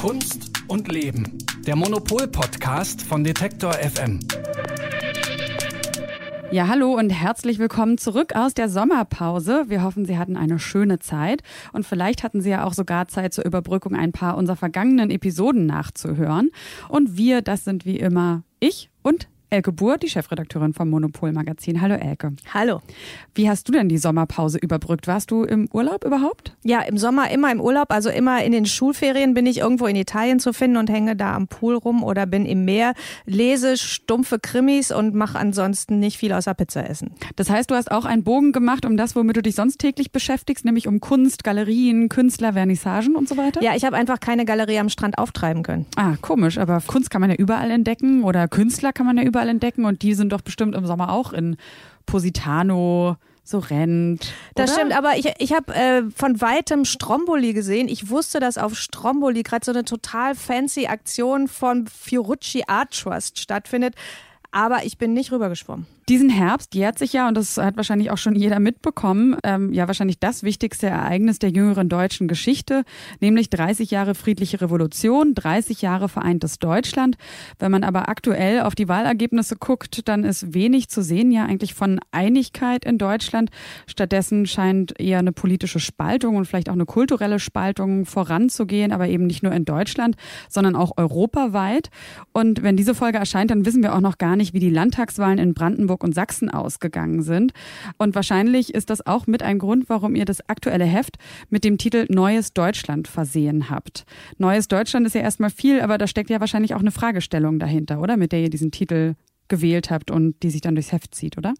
Kunst und Leben. Der Monopol-Podcast von Detektor FM. Ja, hallo und herzlich willkommen zurück aus der Sommerpause. Wir hoffen, Sie hatten eine schöne Zeit und vielleicht hatten Sie ja auch sogar Zeit zur Überbrückung ein paar unserer vergangenen Episoden nachzuhören. Und wir, das sind wie immer ich und Elke Buhr, die Chefredakteurin vom Monopol Magazin. Hallo Elke. Hallo. Wie hast du denn die Sommerpause überbrückt? Warst du im Urlaub überhaupt? Ja, im Sommer immer im Urlaub, also immer in den Schulferien bin ich irgendwo in Italien zu finden und hänge da am Pool rum oder bin im Meer, lese stumpfe Krimis und mache ansonsten nicht viel außer Pizza essen. Das heißt, du hast auch einen Bogen gemacht um das, womit du dich sonst täglich beschäftigst, nämlich um Kunst, Galerien, Künstler, Vernissagen und so weiter? Ja, ich habe einfach keine Galerie am Strand auftreiben können. Ah, komisch, aber Kunst kann man ja überall entdecken oder Künstler kann man ja überall entdecken und die sind doch bestimmt im Sommer auch in Positano, Sorrent. Das oder? stimmt, aber ich, ich habe äh, von weitem Stromboli gesehen. Ich wusste, dass auf Stromboli gerade so eine total fancy Aktion von Fiorucci Art Trust stattfindet, aber ich bin nicht rübergeschwommen. Diesen Herbst jährt sich ja, und das hat wahrscheinlich auch schon jeder mitbekommen, ähm, ja wahrscheinlich das wichtigste Ereignis der jüngeren deutschen Geschichte, nämlich 30 Jahre friedliche Revolution, 30 Jahre vereintes Deutschland. Wenn man aber aktuell auf die Wahlergebnisse guckt, dann ist wenig zu sehen ja eigentlich von Einigkeit in Deutschland. Stattdessen scheint eher eine politische Spaltung und vielleicht auch eine kulturelle Spaltung voranzugehen, aber eben nicht nur in Deutschland, sondern auch europaweit. Und wenn diese Folge erscheint, dann wissen wir auch noch gar nicht, wie die Landtagswahlen in Brandenburg Brandenburg und Sachsen ausgegangen sind. Und wahrscheinlich ist das auch mit ein Grund, warum ihr das aktuelle Heft mit dem Titel Neues Deutschland versehen habt. Neues Deutschland ist ja erstmal viel, aber da steckt ja wahrscheinlich auch eine Fragestellung dahinter, oder? Mit der ihr diesen Titel gewählt habt und die sich dann durchs Heft zieht, oder?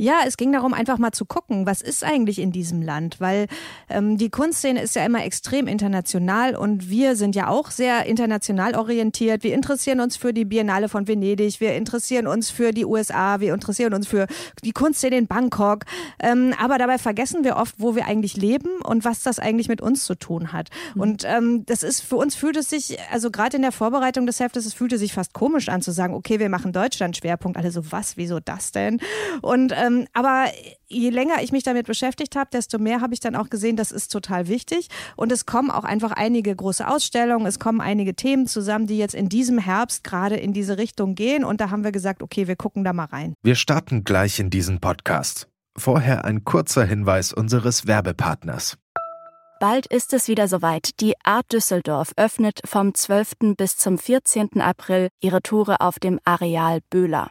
Ja, es ging darum, einfach mal zu gucken, was ist eigentlich in diesem Land, weil ähm, die Kunstszene ist ja immer extrem international und wir sind ja auch sehr international orientiert. Wir interessieren uns für die Biennale von Venedig, wir interessieren uns für die USA, wir interessieren uns für die Kunstszene in Bangkok, ähm, aber dabei vergessen wir oft, wo wir eigentlich leben und was das eigentlich mit uns zu tun hat. Mhm. Und ähm, das ist für uns fühlt es sich, also gerade in der Vorbereitung des Heftes, es fühlte sich fast komisch an zu sagen, okay, wir machen Deutschland Schwerpunkt. Alle so, was, wieso das denn? Und ähm, aber je länger ich mich damit beschäftigt habe, desto mehr habe ich dann auch gesehen, das ist total wichtig. Und es kommen auch einfach einige große Ausstellungen, es kommen einige Themen zusammen, die jetzt in diesem Herbst gerade in diese Richtung gehen. Und da haben wir gesagt, okay, wir gucken da mal rein. Wir starten gleich in diesen Podcast. Vorher ein kurzer Hinweis unseres Werbepartners. Bald ist es wieder soweit. Die Art Düsseldorf öffnet vom 12. bis zum 14. April ihre Tore auf dem Areal Böhler.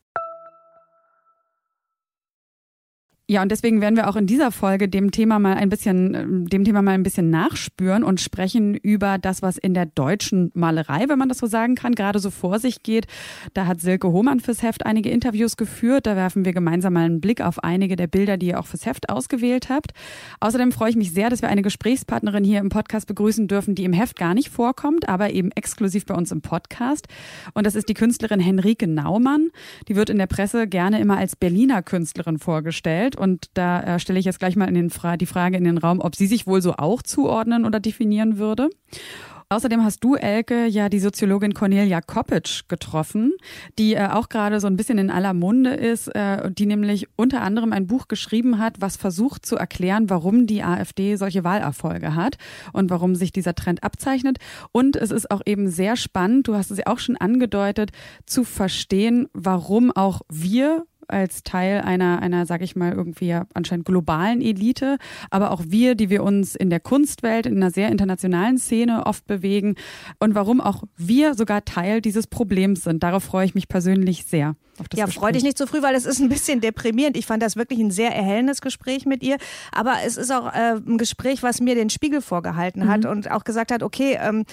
Ja, und deswegen werden wir auch in dieser Folge dem Thema mal ein bisschen, dem Thema mal ein bisschen nachspüren und sprechen über das, was in der deutschen Malerei, wenn man das so sagen kann, gerade so vor sich geht. Da hat Silke Hohmann fürs Heft einige Interviews geführt. Da werfen wir gemeinsam mal einen Blick auf einige der Bilder, die ihr auch fürs Heft ausgewählt habt. Außerdem freue ich mich sehr, dass wir eine Gesprächspartnerin hier im Podcast begrüßen dürfen, die im Heft gar nicht vorkommt, aber eben exklusiv bei uns im Podcast. Und das ist die Künstlerin Henrike Naumann. Die wird in der Presse gerne immer als Berliner Künstlerin vorgestellt und da äh, stelle ich jetzt gleich mal in den Fra die Frage in den Raum, ob sie sich wohl so auch zuordnen oder definieren würde. Außerdem hast du, Elke, ja die Soziologin Cornelia Koppitsch getroffen, die äh, auch gerade so ein bisschen in aller Munde ist, äh, die nämlich unter anderem ein Buch geschrieben hat, was versucht zu erklären, warum die AfD solche Wahlerfolge hat und warum sich dieser Trend abzeichnet. Und es ist auch eben sehr spannend, du hast es ja auch schon angedeutet, zu verstehen, warum auch wir als Teil einer, einer, sag ich mal, irgendwie ja anscheinend globalen Elite, aber auch wir, die wir uns in der Kunstwelt, in einer sehr internationalen Szene oft bewegen und warum auch wir sogar Teil dieses Problems sind. Darauf freue ich mich persönlich sehr. Ja, freu dich nicht zu früh, weil es ist ein bisschen deprimierend. Ich fand das wirklich ein sehr erhellendes Gespräch mit ihr, aber es ist auch äh, ein Gespräch, was mir den Spiegel vorgehalten hat mhm. und auch gesagt hat, okay, ähm,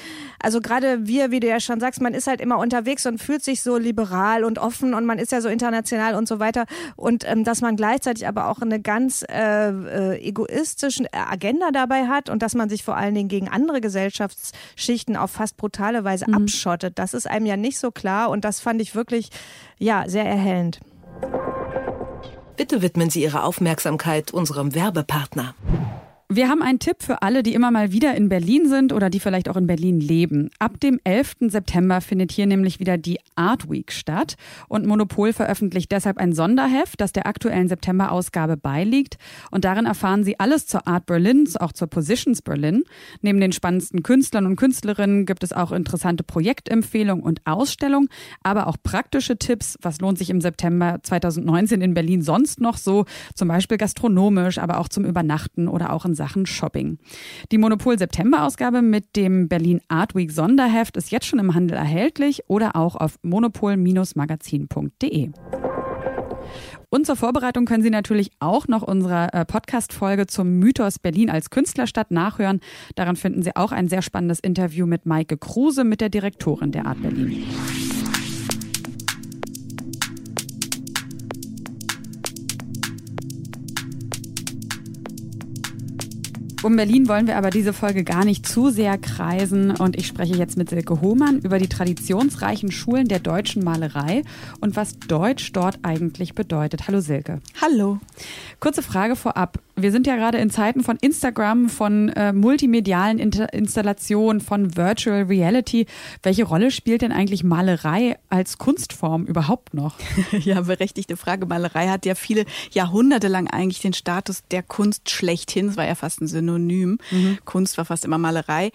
also gerade wir, wie du ja schon sagst, man ist halt immer unterwegs und fühlt sich so liberal und offen und man ist ja so international und so weiter und ähm, dass man gleichzeitig aber auch eine ganz äh, äh, egoistische Agenda dabei hat und dass man sich vor allen Dingen gegen andere Gesellschaftsschichten auf fast brutale Weise mhm. abschottet. Das ist einem ja nicht so klar und das fand ich wirklich ja sehr erhellend. Bitte widmen Sie Ihre Aufmerksamkeit unserem Werbepartner. Wir haben einen Tipp für alle, die immer mal wieder in Berlin sind oder die vielleicht auch in Berlin leben. Ab dem 11. September findet hier nämlich wieder die Art Week statt und Monopol veröffentlicht deshalb ein Sonderheft, das der aktuellen September-Ausgabe beiliegt. Und darin erfahren Sie alles zur Art Berlin, auch zur Positions Berlin. Neben den spannendsten Künstlern und Künstlerinnen gibt es auch interessante Projektempfehlungen und Ausstellungen, aber auch praktische Tipps. Was lohnt sich im September 2019 in Berlin sonst noch so? Zum Beispiel gastronomisch, aber auch zum Übernachten oder auch in Sachen Shopping. Die Monopol September-Ausgabe mit dem Berlin Art Week Sonderheft ist jetzt schon im Handel erhältlich oder auch auf monopol-magazin.de. Und zur Vorbereitung können Sie natürlich auch noch unsere äh, Podcast-Folge zum Mythos Berlin als Künstlerstadt nachhören. Daran finden Sie auch ein sehr spannendes Interview mit Maike Kruse, mit der Direktorin der Art Berlin. Um Berlin wollen wir aber diese Folge gar nicht zu sehr kreisen und ich spreche jetzt mit Silke Hohmann über die traditionsreichen Schulen der deutschen Malerei und was Deutsch dort eigentlich bedeutet. Hallo Silke. Hallo. Kurze Frage vorab. Wir sind ja gerade in Zeiten von Instagram, von äh, multimedialen Inter Installationen, von Virtual Reality. Welche Rolle spielt denn eigentlich Malerei als Kunstform überhaupt noch? ja, berechtigte Frage. Malerei hat ja viele Jahrhunderte lang eigentlich den Status der Kunst schlechthin. Es war ja fast ein Synonym. Mhm. Kunst war fast immer Malerei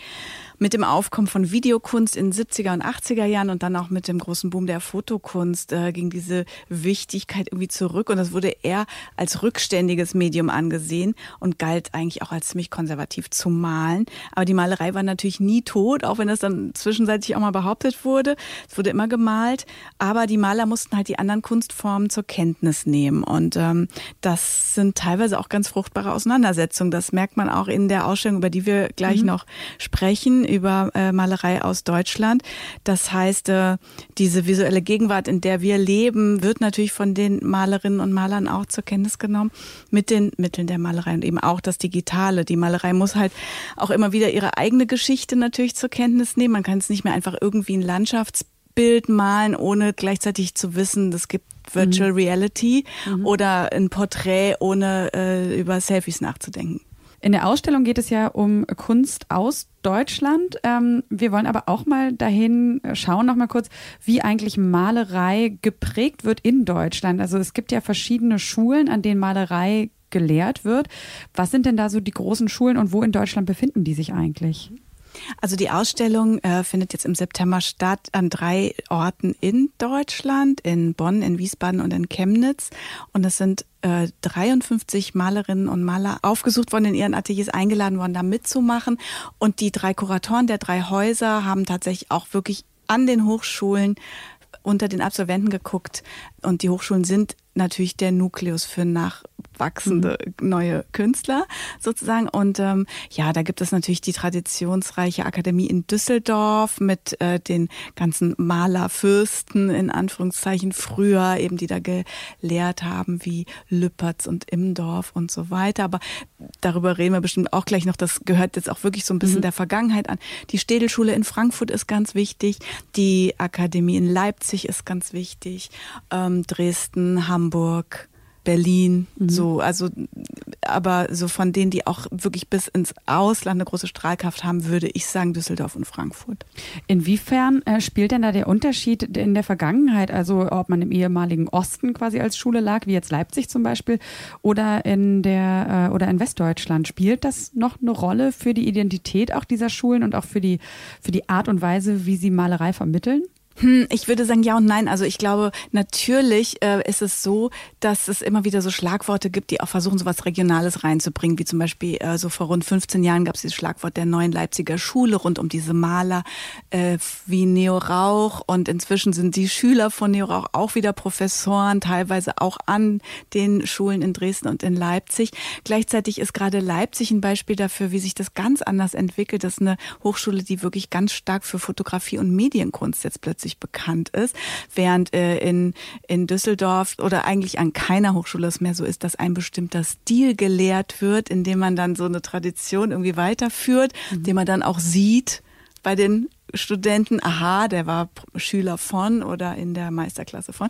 mit dem Aufkommen von Videokunst in 70er und 80er Jahren und dann auch mit dem großen Boom der Fotokunst äh, ging diese Wichtigkeit irgendwie zurück und das wurde eher als rückständiges Medium angesehen und galt eigentlich auch als ziemlich konservativ zu malen. Aber die Malerei war natürlich nie tot, auch wenn das dann zwischenzeitlich auch mal behauptet wurde. Es wurde immer gemalt, aber die Maler mussten halt die anderen Kunstformen zur Kenntnis nehmen und ähm, das sind teilweise auch ganz fruchtbare Auseinandersetzungen. Das merkt man auch in der Ausstellung, über die wir gleich mhm. noch sprechen über äh, Malerei aus Deutschland. Das heißt, äh, diese visuelle Gegenwart, in der wir leben, wird natürlich von den Malerinnen und Malern auch zur Kenntnis genommen mit den Mitteln der Malerei und eben auch das Digitale. Die Malerei muss halt auch immer wieder ihre eigene Geschichte natürlich zur Kenntnis nehmen. Man kann es nicht mehr einfach irgendwie ein Landschaftsbild malen, ohne gleichzeitig zu wissen, es gibt Virtual mhm. Reality mhm. oder ein Porträt, ohne äh, über Selfies nachzudenken. In der Ausstellung geht es ja um Kunst aus Deutschland. Ähm, wir wollen aber auch mal dahin schauen, noch mal kurz, wie eigentlich Malerei geprägt wird in Deutschland. Also es gibt ja verschiedene Schulen, an denen Malerei gelehrt wird. Was sind denn da so die großen Schulen und wo in Deutschland befinden die sich eigentlich? Also die Ausstellung äh, findet jetzt im September statt an drei Orten in Deutschland, in Bonn, in Wiesbaden und in Chemnitz. Und es sind äh, 53 Malerinnen und Maler aufgesucht worden, in ihren Ateliers eingeladen worden, da mitzumachen. Und die drei Kuratoren der drei Häuser haben tatsächlich auch wirklich an den Hochschulen unter den Absolventen geguckt. Und die Hochschulen sind natürlich der Nukleus für nachwachsende mhm. neue Künstler sozusagen. Und ähm, ja, da gibt es natürlich die traditionsreiche Akademie in Düsseldorf mit äh, den ganzen Malerfürsten in Anführungszeichen früher, eben die da gelehrt haben, wie Lüppertz und Immendorf und so weiter. Aber darüber reden wir bestimmt auch gleich noch. Das gehört jetzt auch wirklich so ein bisschen mhm. der Vergangenheit an. Die Städelschule in Frankfurt ist ganz wichtig. Die Akademie in Leipzig ist ganz wichtig. Ähm, Dresden, Hamburg, Hamburg, Berlin, mhm. so, also, aber so von denen, die auch wirklich bis ins Ausland eine große Strahlkraft haben, würde ich sagen Düsseldorf und Frankfurt. Inwiefern äh, spielt denn da der Unterschied in der Vergangenheit, also ob man im ehemaligen Osten quasi als Schule lag, wie jetzt Leipzig zum Beispiel, oder in der, äh, oder in Westdeutschland? Spielt das noch eine Rolle für die Identität auch dieser Schulen und auch für die, für die Art und Weise, wie sie Malerei vermitteln? Hm, ich würde sagen ja und nein. Also ich glaube, natürlich äh, ist es so, dass es immer wieder so Schlagworte gibt, die auch versuchen, so was Regionales reinzubringen, wie zum Beispiel äh, so vor rund 15 Jahren gab es dieses Schlagwort der neuen Leipziger Schule rund um diese Maler äh, wie Neo Rauch und inzwischen sind die Schüler von Neo Rauch auch wieder Professoren, teilweise auch an den Schulen in Dresden und in Leipzig. Gleichzeitig ist gerade Leipzig ein Beispiel dafür, wie sich das ganz anders entwickelt. Das ist eine Hochschule, die wirklich ganz stark für Fotografie und Medienkunst jetzt plötzlich plötzlich bekannt ist, während äh, in, in Düsseldorf oder eigentlich an keiner Hochschule es mehr so ist, dass ein bestimmter Stil gelehrt wird, indem man dann so eine Tradition irgendwie weiterführt, mhm. den man dann auch sieht bei den Studenten, aha, der war Schüler von oder in der Meisterklasse von,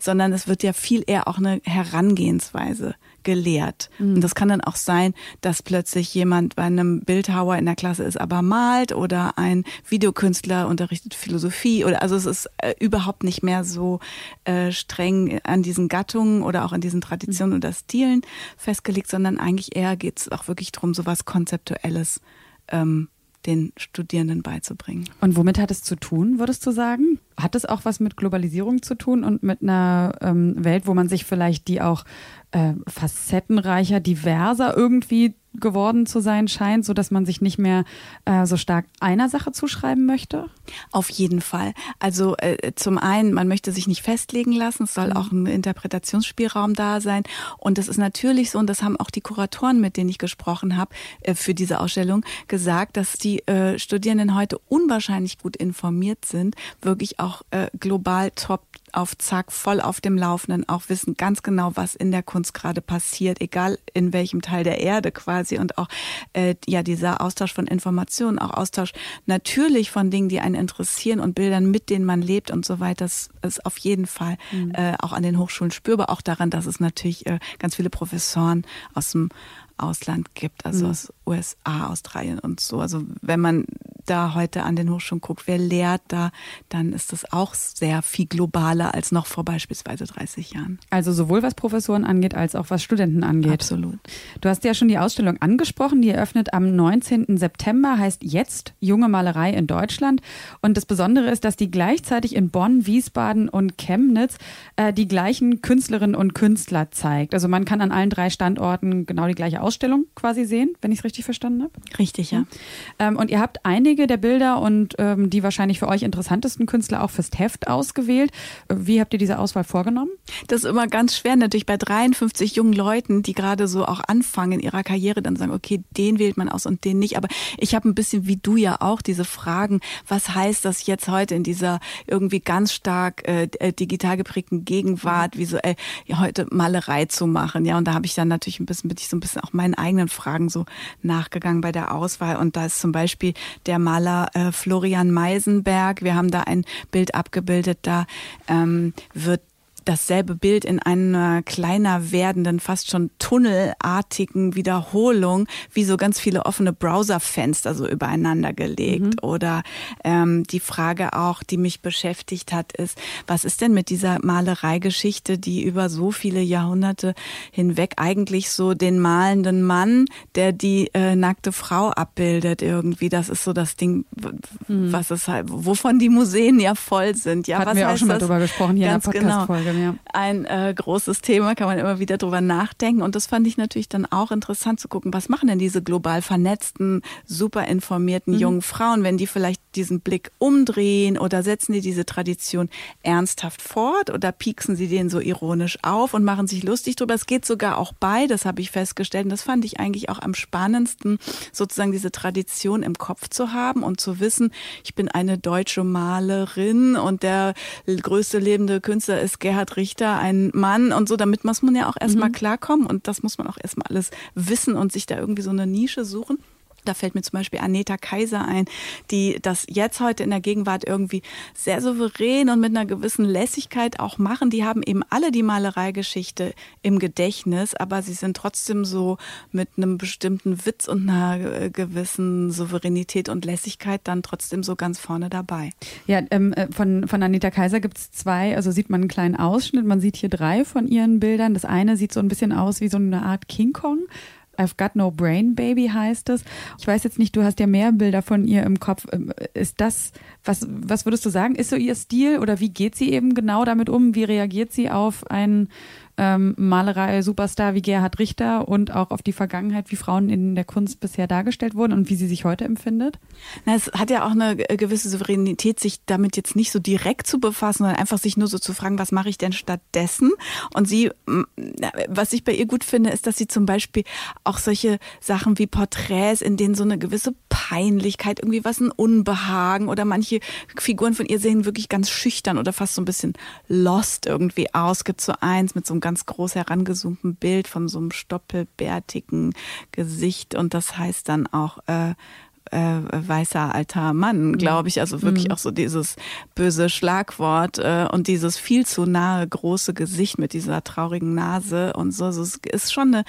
sondern es wird ja viel eher auch eine Herangehensweise gelehrt. Mhm. Und das kann dann auch sein, dass plötzlich jemand bei einem Bildhauer in der Klasse ist, aber malt oder ein Videokünstler unterrichtet Philosophie oder also es ist äh, überhaupt nicht mehr so äh, streng an diesen Gattungen oder auch an diesen Traditionen mhm. oder Stilen festgelegt, sondern eigentlich eher geht es auch wirklich darum, so was Konzeptuelles ähm, den Studierenden beizubringen. Und womit hat es zu tun, würdest du sagen? Hat es auch was mit Globalisierung zu tun und mit einer ähm, Welt, wo man sich vielleicht die auch äh, facettenreicher, diverser irgendwie geworden zu sein scheint, so dass man sich nicht mehr äh, so stark einer Sache zuschreiben möchte? Auf jeden Fall. Also äh, zum einen, man möchte sich nicht festlegen lassen, es soll mhm. auch ein Interpretationsspielraum da sein. Und das ist natürlich so, und das haben auch die Kuratoren, mit denen ich gesprochen habe, äh, für diese Ausstellung gesagt, dass die äh, Studierenden heute unwahrscheinlich gut informiert sind, wirklich auch äh, global top auf Zack, voll auf dem Laufenden, auch wissen ganz genau, was in der Kunst gerade passiert, egal in welchem Teil der Erde quasi und auch äh, ja dieser Austausch von Informationen, auch Austausch natürlich von Dingen, die einen interessieren und Bildern, mit denen man lebt und so weiter, das ist auf jeden Fall mhm. äh, auch an den Hochschulen spürbar, auch daran, dass es natürlich äh, ganz viele Professoren aus dem Ausland gibt, also mhm. aus USA, Australien und so. Also wenn man da heute an den Hochschulen guckt, wer lehrt da, dann ist das auch sehr viel globaler als noch vor beispielsweise 30 Jahren. Also sowohl was Professoren angeht, als auch was Studenten angeht. Absolut. Du hast ja schon die Ausstellung angesprochen, die eröffnet am 19. September, heißt jetzt Junge Malerei in Deutschland. Und das Besondere ist, dass die gleichzeitig in Bonn, Wiesbaden und Chemnitz äh, die gleichen Künstlerinnen und Künstler zeigt. Also man kann an allen drei Standorten genau die gleiche Ausstellung quasi sehen, wenn ich es richtig verstanden habe. Richtig, ja. Ähm, und ihr habt einige der Bilder und ähm, die wahrscheinlich für euch interessantesten Künstler auch fürs Heft ausgewählt. Wie habt ihr diese Auswahl vorgenommen? Das ist immer ganz schwer, natürlich bei 53 jungen Leuten, die gerade so auch anfangen in ihrer Karriere, dann sagen, okay, den wählt man aus und den nicht. Aber ich habe ein bisschen wie du ja auch diese Fragen, was heißt das jetzt heute in dieser irgendwie ganz stark äh, äh digital geprägten Gegenwart, visuell ja, heute Malerei zu machen. Ja, und da habe ich dann natürlich ein bisschen, bin ich so ein bisschen auch meinen eigenen Fragen so nachgegangen bei der Auswahl. Und da ist zum Beispiel der Maler äh, Florian Meisenberg. Wir haben da ein Bild abgebildet, da ähm, wird dasselbe Bild in einer kleiner werdenden, fast schon tunnelartigen Wiederholung, wie so ganz viele offene Browserfenster so übereinander gelegt. Mhm. Oder ähm, die Frage auch, die mich beschäftigt hat, ist, was ist denn mit dieser Malereigeschichte, die über so viele Jahrhunderte hinweg eigentlich so den malenden Mann, der die äh, nackte Frau abbildet irgendwie. Das ist so das Ding, mhm. was es halt, wovon die Museen ja voll sind. Ja, Hatten was wir auch schon mal drüber gesprochen hier in der genau. Podcast-Folge. Genau ja. ein äh, großes Thema, kann man immer wieder drüber nachdenken. Und das fand ich natürlich dann auch interessant zu gucken, was machen denn diese global vernetzten, super informierten mhm. jungen Frauen, wenn die vielleicht diesen Blick umdrehen oder setzen die diese Tradition ernsthaft fort oder pieksen sie den so ironisch auf und machen sich lustig drüber. Es geht sogar auch bei, das habe ich festgestellt. Und das fand ich eigentlich auch am spannendsten, sozusagen diese Tradition im Kopf zu haben und zu wissen, ich bin eine deutsche Malerin und der größte lebende Künstler ist Gerhard Gerhard Richter ein Mann und so, damit muss man ja auch erstmal mhm. klarkommen und das muss man auch erstmal alles wissen und sich da irgendwie so eine Nische suchen. Da fällt mir zum Beispiel Aneta Kaiser ein, die das jetzt heute in der Gegenwart irgendwie sehr souverän und mit einer gewissen Lässigkeit auch machen. Die haben eben alle die Malereigeschichte im Gedächtnis, aber sie sind trotzdem so mit einem bestimmten Witz und einer äh, gewissen Souveränität und Lässigkeit dann trotzdem so ganz vorne dabei. Ja, ähm, äh, von, von Anita Kaiser gibt es zwei, also sieht man einen kleinen Ausschnitt, man sieht hier drei von ihren Bildern. Das eine sieht so ein bisschen aus wie so eine Art King Kong I've Got No Brain Baby heißt es. Ich weiß jetzt nicht, du hast ja mehr Bilder von ihr im Kopf. Ähm, ist das, was, was würdest du sagen? Ist so ihr Stil oder wie geht sie eben genau damit um? Wie reagiert sie auf einen ähm, Malerei-Superstar wie Gerhard Richter und auch auf die Vergangenheit, wie Frauen in der Kunst bisher dargestellt wurden und wie sie sich heute empfindet? Na, es hat ja auch eine gewisse Souveränität, sich damit jetzt nicht so direkt zu befassen, sondern einfach sich nur so zu fragen, was mache ich denn stattdessen? Und sie, was ich bei ihr gut finde, ist, dass sie zum Beispiel auch solche Sachen wie Porträts, in denen so eine gewisse Peinlichkeit, irgendwie was ein Unbehagen oder manche Figuren von ihr sehen wirklich ganz schüchtern oder fast so ein bisschen lost irgendwie aus. Gibt so eins mit so einem ganz groß herangezoomten Bild von so einem stoppelbärtigen Gesicht. Und das heißt dann auch äh, äh, weißer alter Mann, mhm. glaube ich. Also wirklich mhm. auch so dieses böse Schlagwort äh, und dieses viel zu nahe große Gesicht mit dieser traurigen Nase und so. Also es ist schon eine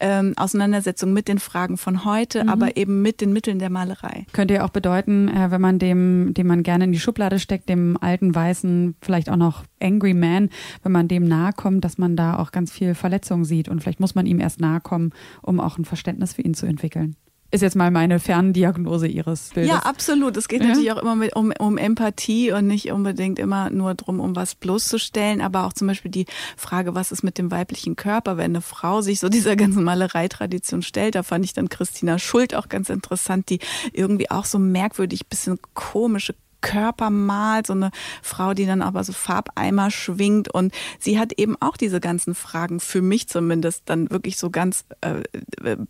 ähm, Auseinandersetzung mit den Fragen von heute, mhm. aber eben mit den Mitteln der Malerei. Könnte ja auch bedeuten, äh, wenn man dem, dem man gerne in die Schublade steckt, dem alten weißen, vielleicht auch noch Angry Man, wenn man dem nahe kommt, dass man da auch ganz viel Verletzung sieht und vielleicht muss man ihm erst nahe kommen, um auch ein Verständnis für ihn zu entwickeln ist jetzt mal meine Ferndiagnose ihres Bildes. Ja, absolut. Es geht ja? natürlich auch immer mit, um, um Empathie und nicht unbedingt immer nur drum, um was bloßzustellen, aber auch zum Beispiel die Frage, was ist mit dem weiblichen Körper, wenn eine Frau sich so dieser ganzen Malereitradition stellt. Da fand ich dann Christina Schuld auch ganz interessant, die irgendwie auch so merkwürdig, bisschen komische Körper malt, so eine Frau, die dann aber so Farbeimer schwingt und sie hat eben auch diese ganzen Fragen für mich zumindest dann wirklich so ganz äh,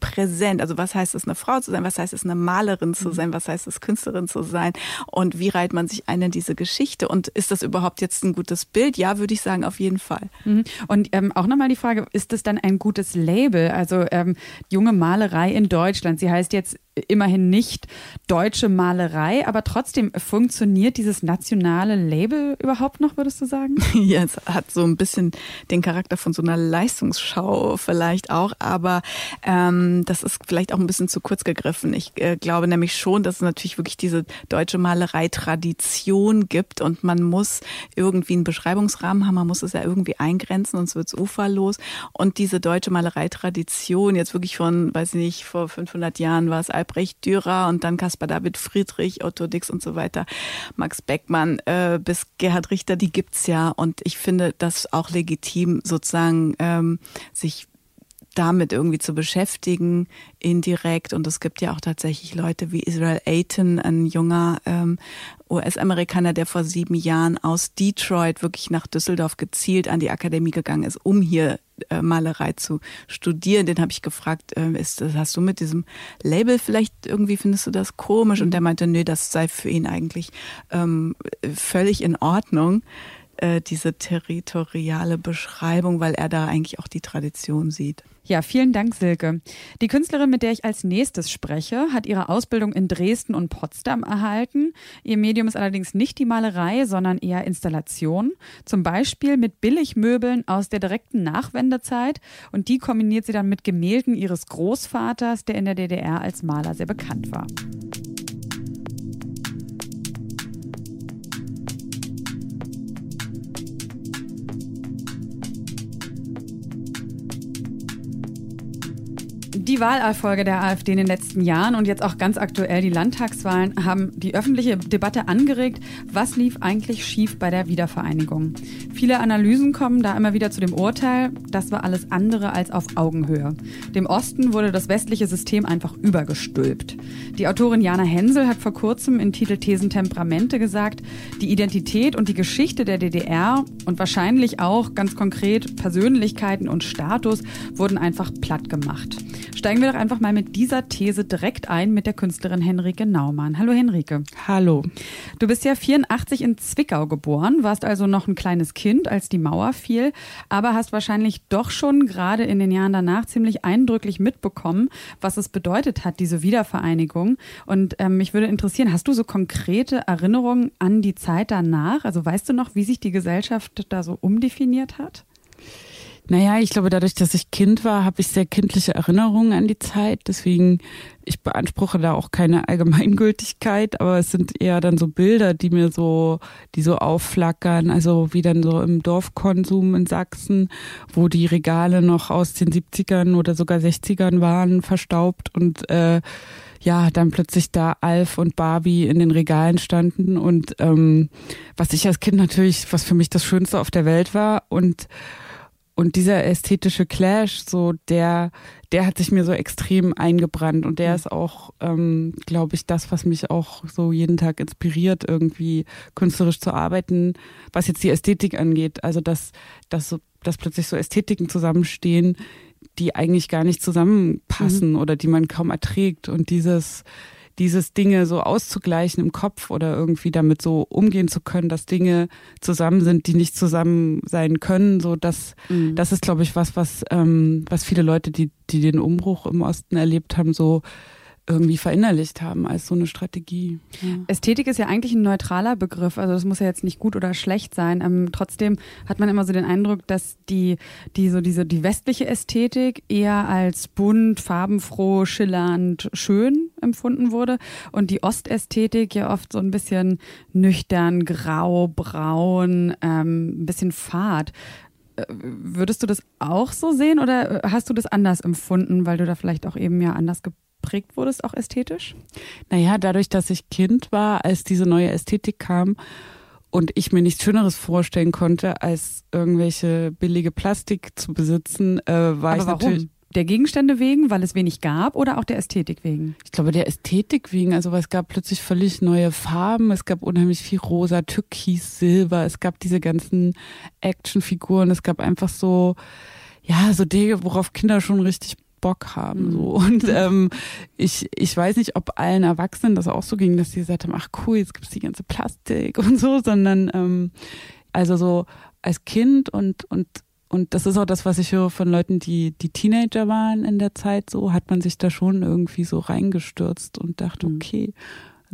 präsent. Also was heißt es, eine Frau zu sein? Was heißt es, eine Malerin zu mhm. sein? Was heißt es, Künstlerin zu sein? Und wie reiht man sich ein in diese Geschichte? Und ist das überhaupt jetzt ein gutes Bild? Ja, würde ich sagen, auf jeden Fall. Mhm. Und ähm, auch nochmal die Frage, ist das dann ein gutes Label? Also ähm, junge Malerei in Deutschland. Sie heißt jetzt immerhin nicht deutsche Malerei, aber trotzdem funktioniert dieses nationale Label überhaupt noch, würdest du sagen? Ja, es hat so ein bisschen den Charakter von so einer Leistungsschau vielleicht auch, aber ähm, das ist vielleicht auch ein bisschen zu kurz gegriffen. Ich äh, glaube nämlich schon, dass es natürlich wirklich diese deutsche Malerei-Tradition gibt und man muss irgendwie einen Beschreibungsrahmen haben, man muss es ja irgendwie eingrenzen, sonst wird es uferlos. Und diese deutsche Malerei-Tradition, jetzt wirklich von, weiß ich nicht, vor 500 Jahren war es Albrecht Dürer und dann Caspar David Friedrich, Otto Dix und so weiter, Max Beckmann äh, bis Gerhard Richter, die gibt's ja. Und ich finde das auch legitim, sozusagen ähm, sich damit irgendwie zu beschäftigen, indirekt. Und es gibt ja auch tatsächlich Leute wie Israel Ayton, ein junger ähm, US-Amerikaner, der vor sieben Jahren aus Detroit wirklich nach Düsseldorf gezielt an die Akademie gegangen ist, um hier äh, Malerei zu studieren. Den habe ich gefragt, äh, ist, hast du mit diesem Label vielleicht irgendwie, findest du das komisch? Und der meinte, nee, das sei für ihn eigentlich ähm, völlig in Ordnung äh, diese territoriale Beschreibung, weil er da eigentlich auch die Tradition sieht. Ja, vielen Dank, Silke. Die Künstlerin, mit der ich als nächstes spreche, hat ihre Ausbildung in Dresden und Potsdam erhalten. Ihr Medium ist allerdings nicht die Malerei, sondern eher Installation. Zum Beispiel mit Billigmöbeln aus der direkten Nachwendezeit. Und die kombiniert sie dann mit Gemälden ihres Großvaters, der in der DDR als Maler sehr bekannt war. Die Wahlerfolge der AfD in den letzten Jahren und jetzt auch ganz aktuell die Landtagswahlen haben die öffentliche Debatte angeregt, was lief eigentlich schief bei der Wiedervereinigung. Viele Analysen kommen da immer wieder zu dem Urteil, das war alles andere als auf Augenhöhe. Dem Osten wurde das westliche System einfach übergestülpt. Die Autorin Jana Hensel hat vor kurzem in Titel Thesen Temperamente gesagt, die Identität und die Geschichte der DDR und wahrscheinlich auch ganz konkret Persönlichkeiten und Status wurden einfach platt gemacht. Steigen wir doch einfach mal mit dieser These direkt ein mit der Künstlerin Henrike Naumann. Hallo Henrike. Hallo. Du bist ja 84 in Zwickau geboren, warst also noch ein kleines Kind, als die Mauer fiel, aber hast wahrscheinlich doch schon gerade in den Jahren danach ziemlich eindrücklich mitbekommen, was es bedeutet hat, diese Wiedervereinigung. Und ähm, mich würde interessieren, hast du so konkrete Erinnerungen an die Zeit danach? Also weißt du noch, wie sich die Gesellschaft da so umdefiniert hat? Naja, ich glaube, dadurch, dass ich Kind war, habe ich sehr kindliche Erinnerungen an die Zeit. Deswegen, ich beanspruche da auch keine Allgemeingültigkeit, aber es sind eher dann so Bilder, die mir so, die so aufflackern. Also wie dann so im Dorfkonsum in Sachsen, wo die Regale noch aus den 70ern oder sogar 60ern waren, verstaubt und äh, ja, dann plötzlich da Alf und Barbie in den Regalen standen und ähm, was ich als Kind natürlich, was für mich das Schönste auf der Welt war und und dieser ästhetische Clash, so der, der hat sich mir so extrem eingebrannt und der mhm. ist auch, ähm, glaube ich, das, was mich auch so jeden Tag inspiriert, irgendwie künstlerisch zu arbeiten, was jetzt die Ästhetik angeht. Also dass, dass, so, dass plötzlich so Ästhetiken zusammenstehen, die eigentlich gar nicht zusammenpassen mhm. oder die man kaum erträgt. Und dieses, dieses Dinge so auszugleichen im Kopf oder irgendwie damit so umgehen zu können, dass Dinge zusammen sind, die nicht zusammen sein können, so das, mhm. das ist, glaube ich, was, was, ähm, was viele Leute, die, die den Umbruch im Osten erlebt haben, so irgendwie verinnerlicht haben als so eine Strategie. Ja. Ästhetik ist ja eigentlich ein neutraler Begriff, also das muss ja jetzt nicht gut oder schlecht sein. Ähm, trotzdem hat man immer so den Eindruck, dass die, die so diese die westliche Ästhetik eher als bunt, farbenfroh, schillernd, schön empfunden wurde und die Ostästhetik ja oft so ein bisschen nüchtern, grau, braun, ähm, ein bisschen fad. Äh, würdest du das auch so sehen oder hast du das anders empfunden, weil du da vielleicht auch eben ja anders geprägt wurdest, auch ästhetisch? Naja, dadurch, dass ich Kind war, als diese neue Ästhetik kam und ich mir nichts Schöneres vorstellen konnte, als irgendwelche billige Plastik zu besitzen, äh, war Aber ich warum? natürlich. Der Gegenstände wegen, weil es wenig gab oder auch der Ästhetik wegen? Ich glaube, der Ästhetik wegen, also weil es gab plötzlich völlig neue Farben, es gab unheimlich viel rosa, türkis, silber, es gab diese ganzen Actionfiguren, es gab einfach so, ja, so Dinge, worauf Kinder schon richtig Bock haben. So. Mhm. Und ähm, ich, ich weiß nicht, ob allen Erwachsenen das auch so ging, dass sie gesagt haben, ach cool, jetzt gibt's die ganze Plastik und so, sondern ähm, also so als Kind und, und und das ist auch das, was ich höre von Leuten, die, die Teenager waren in der Zeit, so hat man sich da schon irgendwie so reingestürzt und dachte, mhm. okay,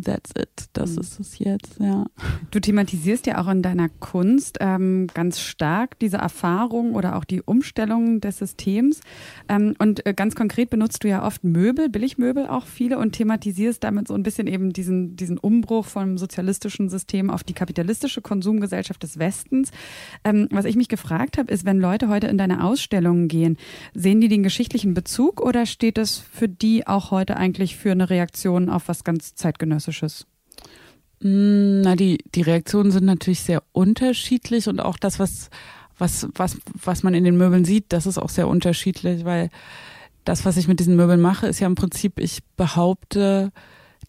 that's it, das mhm. ist es jetzt, ja. Du thematisierst ja auch in deiner Kunst ähm, ganz stark diese Erfahrung oder auch die Umstellung des Systems. Ähm, und äh, ganz konkret benutzt du ja oft Möbel, Billigmöbel auch viele und thematisierst damit so ein bisschen eben diesen, diesen Umbruch vom sozialistischen System auf die kapitalistische Konsumgesellschaft des Westens. Ähm, was ich mich gefragt habe, ist, wenn Leute heute in deine Ausstellungen gehen, sehen die den geschichtlichen Bezug oder steht es für die auch heute eigentlich für eine Reaktion auf was ganz zeitgenössisches? Klassisches? Mm, na, die, die Reaktionen sind natürlich sehr unterschiedlich und auch das, was, was, was, was man in den Möbeln sieht, das ist auch sehr unterschiedlich, weil das, was ich mit diesen Möbeln mache, ist ja im Prinzip, ich behaupte,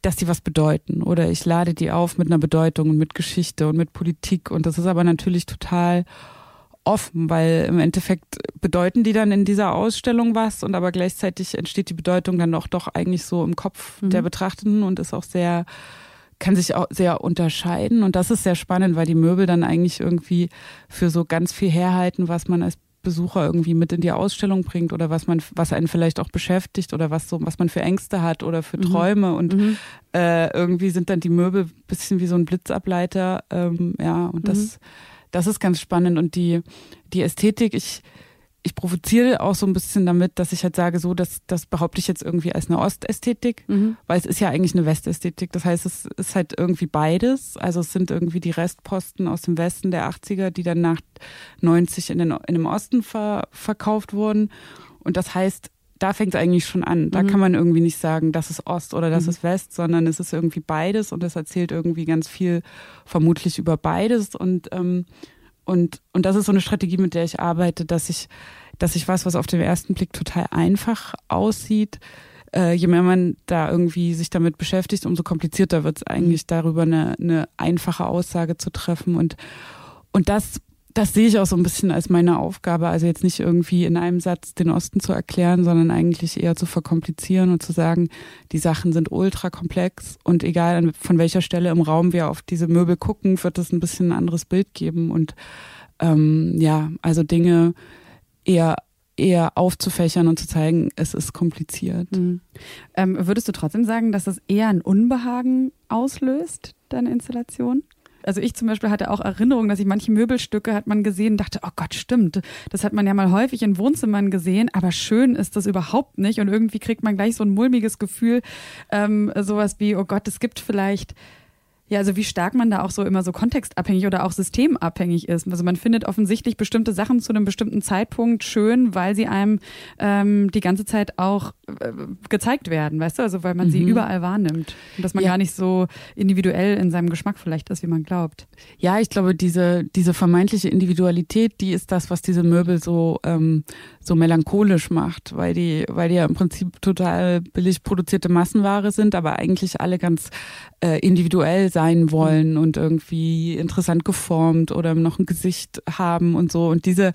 dass die was bedeuten oder ich lade die auf mit einer Bedeutung und mit Geschichte und mit Politik und das ist aber natürlich total offen, weil im Endeffekt bedeuten die dann in dieser Ausstellung was und aber gleichzeitig entsteht die Bedeutung dann auch doch eigentlich so im Kopf mhm. der Betrachtenden und ist auch sehr kann sich auch sehr unterscheiden und das ist sehr spannend, weil die Möbel dann eigentlich irgendwie für so ganz viel herhalten, was man als Besucher irgendwie mit in die Ausstellung bringt oder was man, was einen vielleicht auch beschäftigt oder was so, was man für Ängste hat oder für mhm. Träume und mhm. äh, irgendwie sind dann die Möbel bisschen wie so ein Blitzableiter, ähm, ja und das mhm das ist ganz spannend und die, die Ästhetik, ich, ich provoziere auch so ein bisschen damit, dass ich halt sage, so, dass das behaupte ich jetzt irgendwie als eine Ostästhetik, mhm. weil es ist ja eigentlich eine Westästhetik. Das heißt, es ist halt irgendwie beides. Also es sind irgendwie die Restposten aus dem Westen der 80er, die dann nach 90 in, den, in dem Osten ver, verkauft wurden. Und das heißt, da fängt es eigentlich schon an. Da mhm. kann man irgendwie nicht sagen, das ist Ost oder das mhm. ist West, sondern es ist irgendwie beides und es erzählt irgendwie ganz viel vermutlich über beides und ähm, und und das ist so eine Strategie, mit der ich arbeite, dass ich dass ich was, was auf den ersten Blick total einfach aussieht, äh, je mehr man da irgendwie sich damit beschäftigt, umso komplizierter wird es eigentlich mhm. darüber eine, eine einfache Aussage zu treffen und und das das sehe ich auch so ein bisschen als meine Aufgabe. Also jetzt nicht irgendwie in einem Satz den Osten zu erklären, sondern eigentlich eher zu verkomplizieren und zu sagen, die Sachen sind ultra komplex und egal von welcher Stelle im Raum wir auf diese Möbel gucken, wird es ein bisschen ein anderes Bild geben und ähm, ja, also Dinge eher eher aufzufächern und zu zeigen, es ist kompliziert. Mhm. Ähm, würdest du trotzdem sagen, dass es eher ein Unbehagen auslöst, deine Installation? Also ich zum Beispiel hatte auch Erinnerungen, dass ich manche Möbelstücke hat man gesehen dachte, oh Gott, stimmt. Das hat man ja mal häufig in Wohnzimmern gesehen, aber schön ist das überhaupt nicht. Und irgendwie kriegt man gleich so ein mulmiges Gefühl, ähm, sowas wie, oh Gott, es gibt vielleicht ja, also wie stark man da auch so immer so kontextabhängig oder auch systemabhängig ist. Also man findet offensichtlich bestimmte Sachen zu einem bestimmten Zeitpunkt schön, weil sie einem ähm, die ganze Zeit auch gezeigt werden, weißt du? Also weil man mhm. sie überall wahrnimmt und dass man ja. gar nicht so individuell in seinem Geschmack vielleicht ist, wie man glaubt. Ja, ich glaube, diese diese vermeintliche Individualität, die ist das, was diese Möbel so ähm, so melancholisch macht, weil die weil die ja im Prinzip total billig produzierte Massenware sind, aber eigentlich alle ganz äh, individuell sein wollen mhm. und irgendwie interessant geformt oder noch ein Gesicht haben und so. Und diese,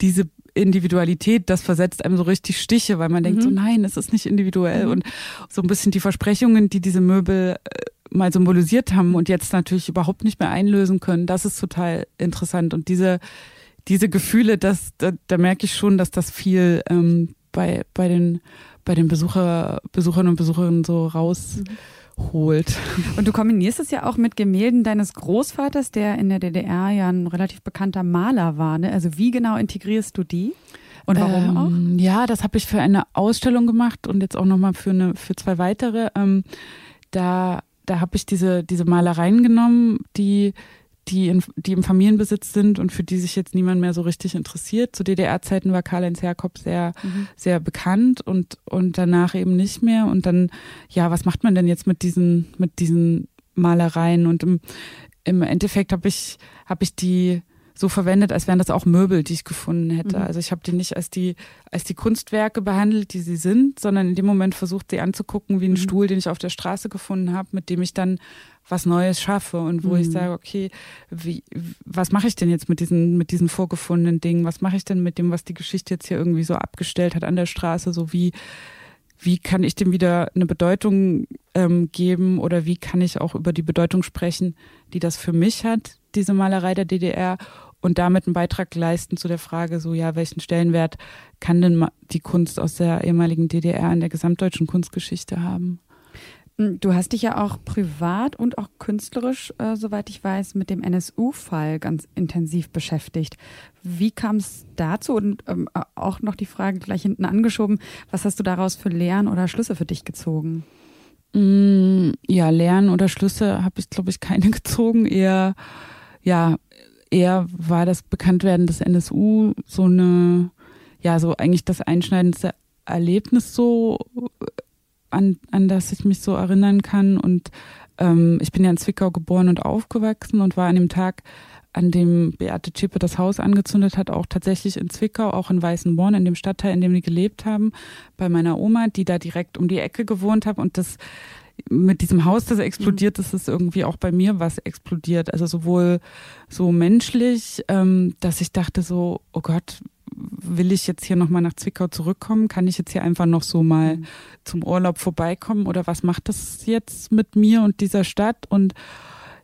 diese Individualität, das versetzt einem so richtig Stiche, weil man denkt mhm. so, nein, es ist nicht individuell. Mhm. Und so ein bisschen die Versprechungen, die diese Möbel äh, mal symbolisiert haben und jetzt natürlich überhaupt nicht mehr einlösen können, das ist total interessant. Und diese, diese Gefühle, das, da, da merke ich schon, dass das viel ähm, bei, bei den, bei den Besucher, Besuchern und Besucherinnen so raus. Mhm holt. Und du kombinierst es ja auch mit Gemälden deines Großvaters, der in der DDR ja ein relativ bekannter Maler war. Ne? Also wie genau integrierst du die? Und warum ähm, auch? Ja, das habe ich für eine Ausstellung gemacht und jetzt auch nochmal für, eine, für zwei weitere. Ähm, da da habe ich diese, diese Malereien genommen, die die, in, die im Familienbesitz sind und für die sich jetzt niemand mehr so richtig interessiert. Zu DDR-Zeiten war Karl-Heinz Jakob sehr, mhm. sehr bekannt und, und danach eben nicht mehr. Und dann, ja, was macht man denn jetzt mit diesen, mit diesen Malereien? Und im, im Endeffekt habe ich, habe ich die so verwendet, als wären das auch Möbel, die ich gefunden hätte. Mhm. Also ich habe die nicht als die, als die Kunstwerke behandelt, die sie sind, sondern in dem Moment versucht, sie anzugucken wie einen mhm. Stuhl, den ich auf der Straße gefunden habe, mit dem ich dann was Neues schaffe und wo mhm. ich sage, okay, wie, was mache ich denn jetzt mit diesen, mit diesen vorgefundenen Dingen? Was mache ich denn mit dem, was die Geschichte jetzt hier irgendwie so abgestellt hat an der Straße? So wie, wie kann ich dem wieder eine Bedeutung ähm, geben oder wie kann ich auch über die Bedeutung sprechen, die das für mich hat, diese Malerei der DDR und damit einen Beitrag leisten zu der Frage, so ja, welchen Stellenwert kann denn die Kunst aus der ehemaligen DDR in der gesamtdeutschen Kunstgeschichte haben? Hm, du hast dich ja auch privat und auch künstlerisch, äh, soweit ich weiß, mit dem NSU-Fall ganz intensiv beschäftigt. Wie kam es dazu? Und ähm, auch noch die Frage gleich hinten angeschoben, was hast du daraus für Lehren oder Schlüsse für dich gezogen? Mm, ja, Lehren oder Schlüsse habe ich, glaube ich, keine gezogen. Eher, ja, eher war das Bekanntwerden des NSU so eine, ja, so eigentlich das einschneidendste Erlebnis so an, an das ich mich so erinnern kann. Und ähm, ich bin ja in Zwickau geboren und aufgewachsen und war an dem Tag, an dem Beate Zschäpe das Haus angezündet hat, auch tatsächlich in Zwickau, auch in Weißenborn, in dem Stadtteil, in dem die gelebt haben, bei meiner Oma, die da direkt um die Ecke gewohnt hat. Und das mit diesem Haus, das explodiert ist, ist irgendwie auch bei mir was explodiert. Also sowohl so menschlich, ähm, dass ich dachte so, oh Gott, will ich jetzt hier nochmal nach Zwickau zurückkommen? Kann ich jetzt hier einfach noch so mal mhm. zum Urlaub vorbeikommen? Oder was macht das jetzt mit mir und dieser Stadt? Und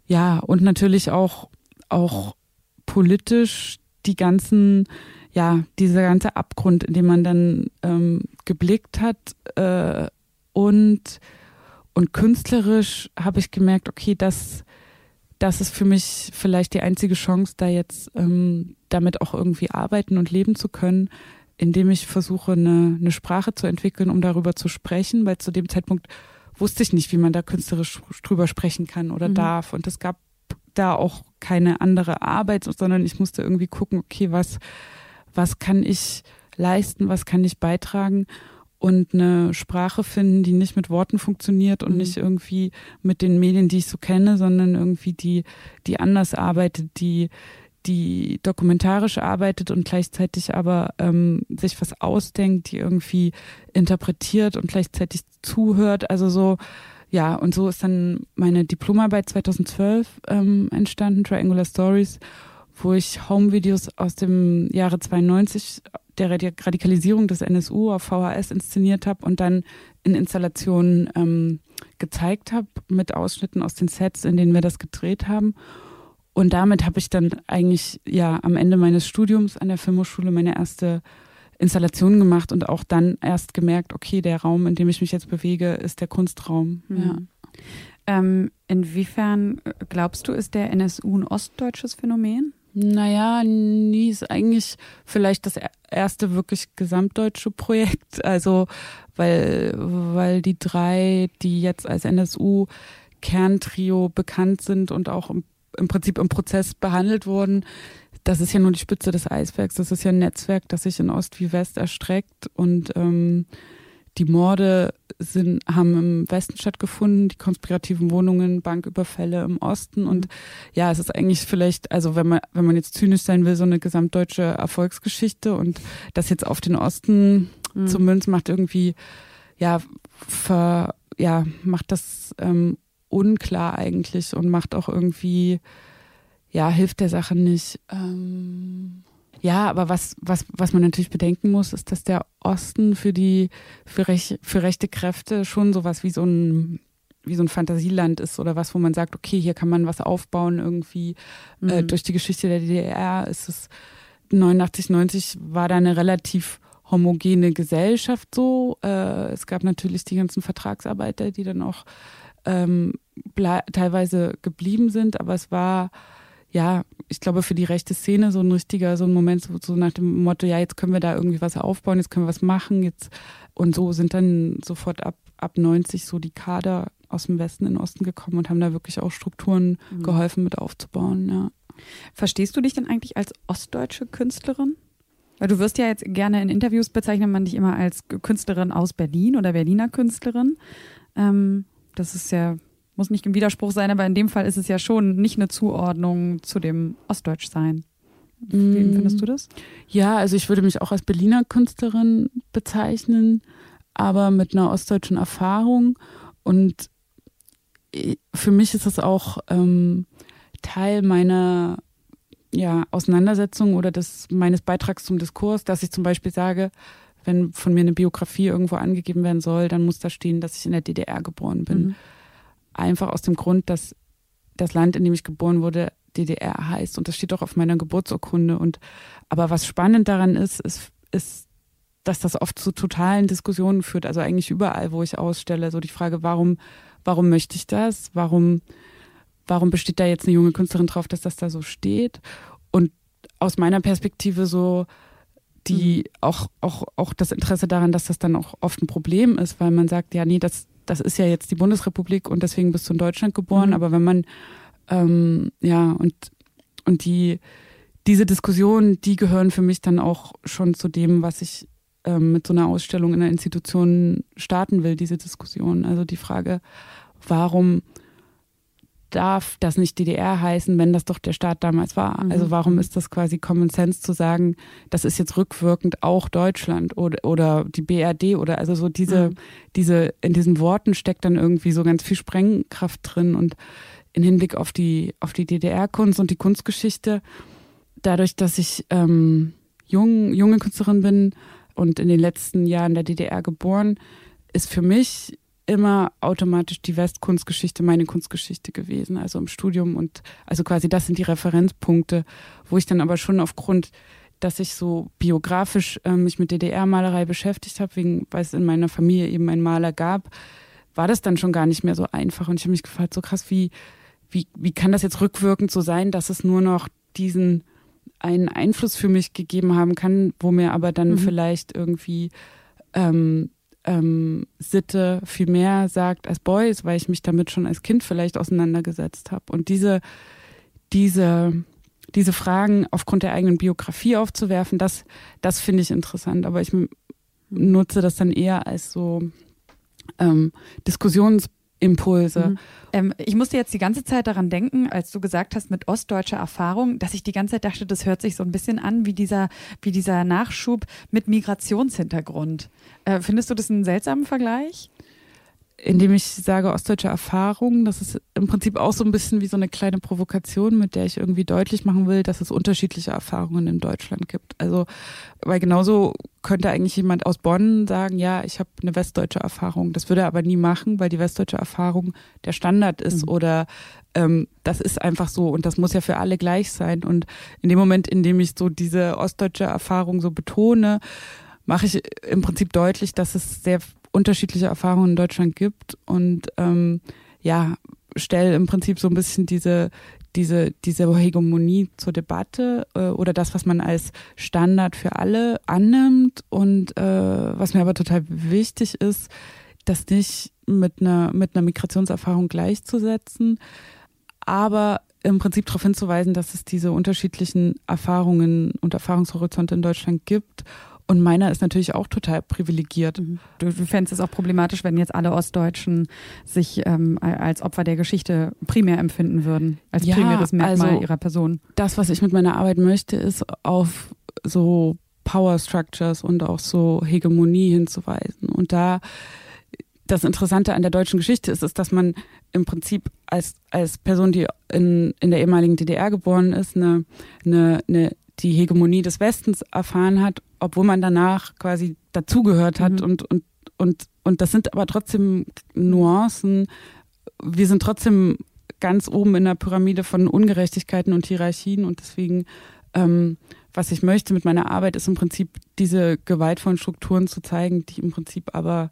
ja, und natürlich auch, auch politisch die ganzen, ja, dieser ganze Abgrund, in den man dann ähm, geblickt hat. Äh, und, und künstlerisch habe ich gemerkt, okay, das, das ist für mich vielleicht die einzige Chance, da jetzt ähm, damit auch irgendwie arbeiten und leben zu können, indem ich versuche, eine, eine Sprache zu entwickeln, um darüber zu sprechen, weil zu dem Zeitpunkt wusste ich nicht, wie man da künstlerisch drüber sprechen kann oder mhm. darf. Und es gab da auch keine andere Arbeit, sondern ich musste irgendwie gucken, okay, was, was kann ich leisten, was kann ich beitragen und eine Sprache finden, die nicht mit Worten funktioniert und mhm. nicht irgendwie mit den Medien, die ich so kenne, sondern irgendwie die, die anders arbeitet, die, die dokumentarisch arbeitet und gleichzeitig aber ähm, sich was ausdenkt, die irgendwie interpretiert und gleichzeitig zuhört. Also so, ja, und so ist dann meine Diplomarbeit 2012 ähm, entstanden, Triangular Stories, wo ich Home-Videos aus dem Jahre 92 der Radikalisierung des NSU auf VHS inszeniert habe und dann in Installationen ähm, gezeigt habe mit Ausschnitten aus den Sets, in denen wir das gedreht haben. Und damit habe ich dann eigentlich ja am Ende meines Studiums an der Filmhochschule meine erste Installation gemacht und auch dann erst gemerkt, okay, der Raum, in dem ich mich jetzt bewege, ist der Kunstraum. Mhm. Ja. Ähm, inwiefern äh, glaubst du, ist der NSU ein ostdeutsches Phänomen? Naja, nie ist eigentlich vielleicht das erste wirklich gesamtdeutsche Projekt. Also, weil, weil die drei, die jetzt als NSU-Kerntrio bekannt sind und auch im, im Prinzip im Prozess behandelt wurden, das ist ja nur die Spitze des Eisbergs. Das ist ja ein Netzwerk, das sich in Ost wie West erstreckt und ähm, die Morde sind, haben im Westen stattgefunden, die konspirativen Wohnungen, Banküberfälle im Osten. Und ja, es ist eigentlich vielleicht, also wenn man, wenn man jetzt zynisch sein will, so eine gesamtdeutsche Erfolgsgeschichte und das jetzt auf den Osten mhm. zu münzen, macht irgendwie, ja, ver, ja, macht das ähm, unklar eigentlich und macht auch irgendwie, ja, hilft der Sache nicht. Ähm ja, aber was, was, was man natürlich bedenken muss, ist, dass der Osten für die, für, rech, für rechte Kräfte schon sowas wie so ein, wie so ein Fantasieland ist oder was, wo man sagt, okay, hier kann man was aufbauen irgendwie. Äh, mhm. Äh, durch die Geschichte der DDR ist es 89, 90 war da eine relativ homogene Gesellschaft so. Äh, es gab natürlich die ganzen Vertragsarbeiter, die dann auch ähm, teilweise geblieben sind, aber es war ja, ich glaube, für die rechte Szene so ein richtiger, so ein Moment, so, so, nach dem Motto, ja, jetzt können wir da irgendwie was aufbauen, jetzt können wir was machen, jetzt und so sind dann sofort ab, ab 90 so die Kader aus dem Westen in den Osten gekommen und haben da wirklich auch Strukturen mhm. geholfen mit aufzubauen, ja. Verstehst du dich denn eigentlich als ostdeutsche Künstlerin? Weil du wirst ja jetzt gerne in Interviews bezeichnet man dich immer als Künstlerin aus Berlin oder Berliner Künstlerin. Ähm, das ist ja muss nicht im Widerspruch sein, aber in dem Fall ist es ja schon nicht eine Zuordnung zu dem Ostdeutschsein. Wie mm. findest du das? Ja, also ich würde mich auch als Berliner Künstlerin bezeichnen, aber mit einer ostdeutschen Erfahrung. Und für mich ist das auch ähm, Teil meiner ja, Auseinandersetzung oder des, meines Beitrags zum Diskurs, dass ich zum Beispiel sage, wenn von mir eine Biografie irgendwo angegeben werden soll, dann muss da stehen, dass ich in der DDR geboren bin. Mhm einfach aus dem Grund, dass das Land, in dem ich geboren wurde, DDR heißt. Und das steht auch auf meiner Geburtsurkunde. Und aber was spannend daran ist, ist, ist, dass das oft zu totalen Diskussionen führt. Also eigentlich überall, wo ich ausstelle, so die Frage, warum, warum möchte ich das? Warum, warum besteht da jetzt eine junge Künstlerin drauf, dass das da so steht? Und aus meiner Perspektive so die mhm. auch, auch, auch das Interesse daran, dass das dann auch oft ein Problem ist, weil man sagt, ja, nee, das, das ist ja jetzt die Bundesrepublik und deswegen bist du in Deutschland geboren, mhm. aber wenn man, ähm, ja, und, und die, diese Diskussionen, die gehören für mich dann auch schon zu dem, was ich ähm, mit so einer Ausstellung in einer Institution starten will, diese Diskussion. Also die Frage, warum darf das nicht DDR heißen, wenn das doch der Staat damals war? Mhm. Also warum ist das quasi Common Sense zu sagen, das ist jetzt rückwirkend auch Deutschland oder, oder die BRD oder also so diese, mhm. diese, in diesen Worten steckt dann irgendwie so ganz viel Sprengkraft drin und in Hinblick auf die, auf die DDR-Kunst und die Kunstgeschichte, dadurch, dass ich ähm, jung, junge Künstlerin bin und in den letzten Jahren der DDR geboren, ist für mich immer automatisch die Westkunstgeschichte meine Kunstgeschichte gewesen, also im Studium und also quasi das sind die Referenzpunkte, wo ich dann aber schon aufgrund, dass ich so biografisch äh, mich mit DDR-Malerei beschäftigt habe, wegen, weil es in meiner Familie eben einen Maler gab, war das dann schon gar nicht mehr so einfach und ich habe mich gefragt, so krass, wie, wie, wie kann das jetzt rückwirkend so sein, dass es nur noch diesen einen Einfluss für mich gegeben haben kann, wo mir aber dann mhm. vielleicht irgendwie ähm, ähm, Sitte viel mehr sagt als Boys, weil ich mich damit schon als Kind vielleicht auseinandergesetzt habe. Und diese, diese, diese Fragen aufgrund der eigenen Biografie aufzuwerfen, das, das finde ich interessant. Aber ich nutze das dann eher als so ähm, Diskussions Impulse. Mhm. Ähm, ich musste jetzt die ganze Zeit daran denken, als du gesagt hast mit ostdeutscher Erfahrung, dass ich die ganze Zeit dachte, das hört sich so ein bisschen an wie dieser, wie dieser Nachschub mit Migrationshintergrund. Äh, findest du das einen seltsamen Vergleich? Indem ich sage ostdeutsche Erfahrung, das ist im Prinzip auch so ein bisschen wie so eine kleine Provokation, mit der ich irgendwie deutlich machen will, dass es unterschiedliche Erfahrungen in Deutschland gibt. Also, weil genauso könnte eigentlich jemand aus Bonn sagen, ja, ich habe eine westdeutsche Erfahrung. Das würde er aber nie machen, weil die westdeutsche Erfahrung der Standard ist mhm. oder ähm, das ist einfach so und das muss ja für alle gleich sein. Und in dem Moment, in dem ich so diese ostdeutsche Erfahrung so betone, mache ich im Prinzip deutlich, dass es sehr unterschiedliche Erfahrungen in Deutschland gibt und ähm, ja, stelle im Prinzip so ein bisschen diese diese, diese Hegemonie zur Debatte äh, oder das, was man als Standard für alle annimmt. Und äh, was mir aber total wichtig ist, das nicht mit einer, mit einer Migrationserfahrung gleichzusetzen, aber im Prinzip darauf hinzuweisen, dass es diese unterschiedlichen Erfahrungen und Erfahrungshorizonte in Deutschland gibt und meiner ist natürlich auch total privilegiert. Mhm. Du, du fändest es auch problematisch, wenn jetzt alle Ostdeutschen sich ähm, als Opfer der Geschichte primär empfinden würden, als ja, primäres Merkmal also ihrer Person. Das, was ich mit meiner Arbeit möchte, ist auf so Power Structures und auch so Hegemonie hinzuweisen. Und da das Interessante an der deutschen Geschichte ist, ist, dass man im Prinzip als, als Person, die in, in der ehemaligen DDR geboren ist, eine, eine, eine die Hegemonie des Westens erfahren hat, obwohl man danach quasi dazugehört hat mhm. und, und, und, und das sind aber trotzdem Nuancen. Wir sind trotzdem ganz oben in der Pyramide von Ungerechtigkeiten und Hierarchien und deswegen, ähm, was ich möchte mit meiner Arbeit, ist im Prinzip diese gewaltvollen Strukturen zu zeigen, die im Prinzip aber